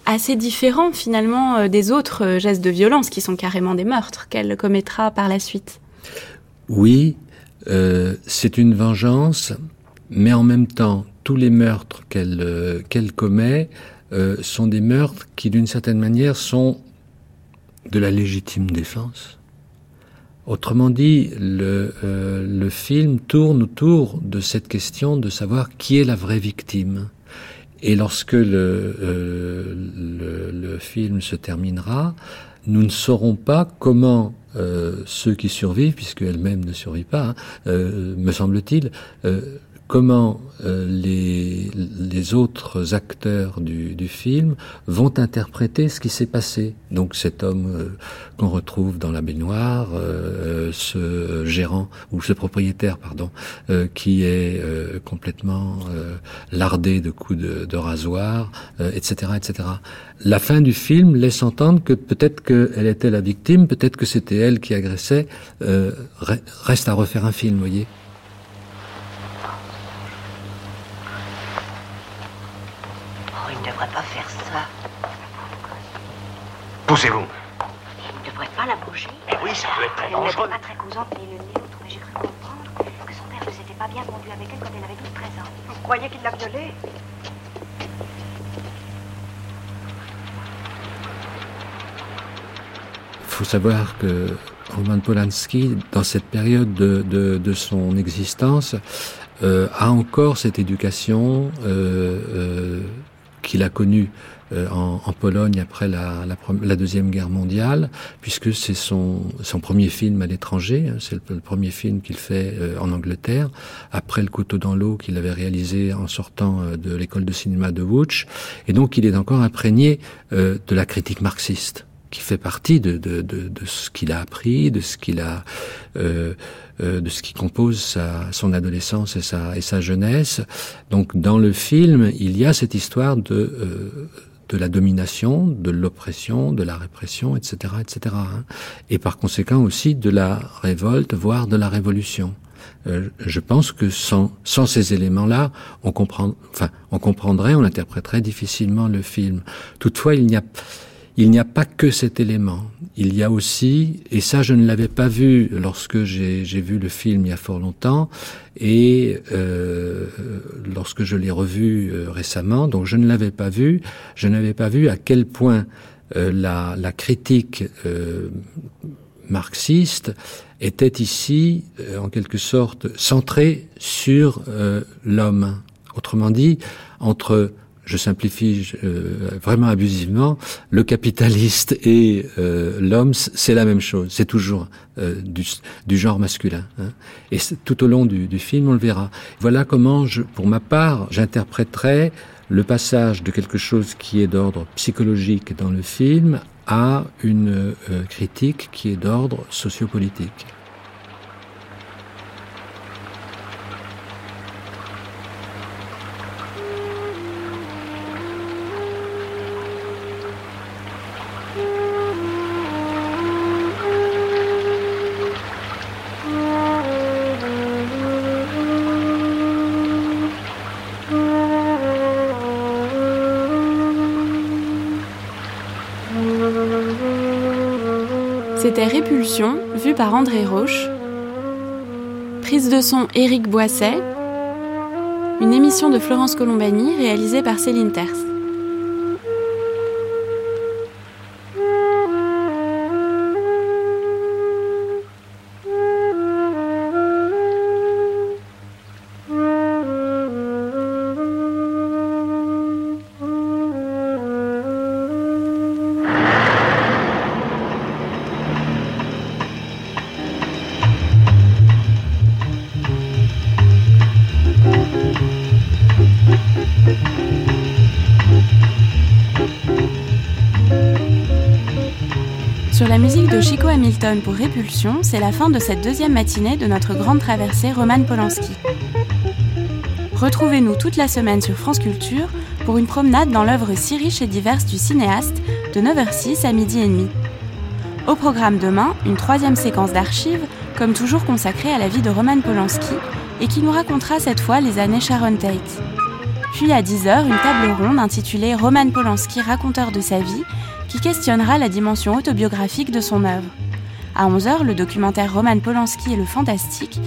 assez différent finalement des autres gestes de violence qui sont carrément des meurtres qu'elle commettra par la suite. Oui, c'est une vengeance, mais en même temps, tous les meurtres qu'elle qu'elle commet euh, sont des meurtres qui, d'une certaine manière, sont de la légitime défense. Autrement dit, le, euh, le film tourne autour de cette question de savoir qui est la vraie victime. Et lorsque le, euh, le, film se terminera, nous ne saurons pas comment euh, ceux qui survivent, puisque elle-même ne survit pas, hein, euh, me semble-t-il, comment euh, les, les, autres acteurs du, film vont interpréter ce qui s'est passé. Donc cet homme euh, qu'on retrouve dans la baignoire, euh, ce gérant ou ce propriétaire, pardon, qui est complètement lardé de coups de, de rasoir, etc., etc. La fin du film laisse entendre que peut-être qu'elle était la victime, peut-être que c'était elle qui agressait. reste à refaire un film, voyez. devrait pas faire ça. Poussez-vous. Il ne devrait pas la bouger. Mais oui, ça peut être très dangereux. Elle pas très causante ni l'une ni l'autre, mais j'ai cru comprendre que son père ne s'était pas bien conduit avec elle quand elle avait 12-13 ans. Vous croyez qu'il l'a violée? Il faut savoir que Roman Polanski, dans cette période de, de, de son existence, euh, a encore cette éducation euh, euh, qu'il a connue euh, en, en, Pologne après la, la, la, deuxième guerre mondiale, puisque c'est son, son premier film à l'étranger. Hein, c'est le, premier film qu'il fait euh, en Angleterre après le couteau dans l'eau qu'il avait réalisé en sortant euh, de l'école de cinéma de Łódź. Et donc il est encore imprégné de la critique marxiste qui fait partie de, de, de, de ce qu'il a appris, de ce qu'il a, euh, euh, de ce qui compose sa, son adolescence et sa, et sa jeunesse. Donc, dans le film, il y a cette histoire de euh, de la domination, de l'oppression, de la répression, etc., etc. Hein. Et par conséquent aussi de la révolte, voire de la révolution. Euh, je pense que sans, sans ces éléments-là, on comprend, enfin, on comprendrait, on interpréterait difficilement le film. Toutefois, il n'y a il n'y a pas que cet élément. Il y a aussi, et ça je ne l'avais pas vu lorsque j'ai vu le film il y a fort longtemps, et euh, lorsque je l'ai revu euh, récemment, donc je ne l'avais pas vu, je n'avais pas vu à quel point euh, la, critique marxiste était ici, en quelque sorte, centré sur l'homme. Autrement dit, entre je simplifie euh, vraiment abusivement, le capitaliste et euh, l'homme, c'est la même chose. C'est toujours euh, du, du, genre masculin. Hein. Et tout au long du, du, film, on le verra. Voilà comment, je, pour ma part, j'interpréterai le passage de quelque chose qui est d'ordre psychologique dans le film à une critique qui est d'ordre sociopolitique. C'était Répulsion, vu par André Roche. Prise de son Éric Boisset. Une émission de Florence Colombani réalisée par Céline Terce. Hamilton pour Répulsion, c'est la fin de cette deuxième matinée de notre grande traversée Roman Polanski. Retrouvez-nous toute la semaine sur France Culture pour une promenade dans l'œuvre si riche et diverse du cinéaste de 9h06 à midi et demi. Au programme demain, une troisième séquence d'archives, comme toujours consacrée à la vie de Roman Polanski et qui nous racontera cette fois les années Sharon Tate. Puis à 10h, une table ronde intitulée Roman Polanski, raconteur de sa vie qui questionnera la dimension autobiographique de son œuvre. À 11h, le documentaire Roman Polanski et le fantastique.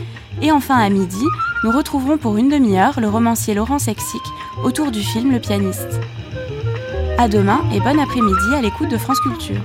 Et enfin à midi, nous retrouverons pour une demi-heure le romancier Laurent Sexic autour du film Le pianiste. À demain et bon après-midi à l'écoute de France Culture.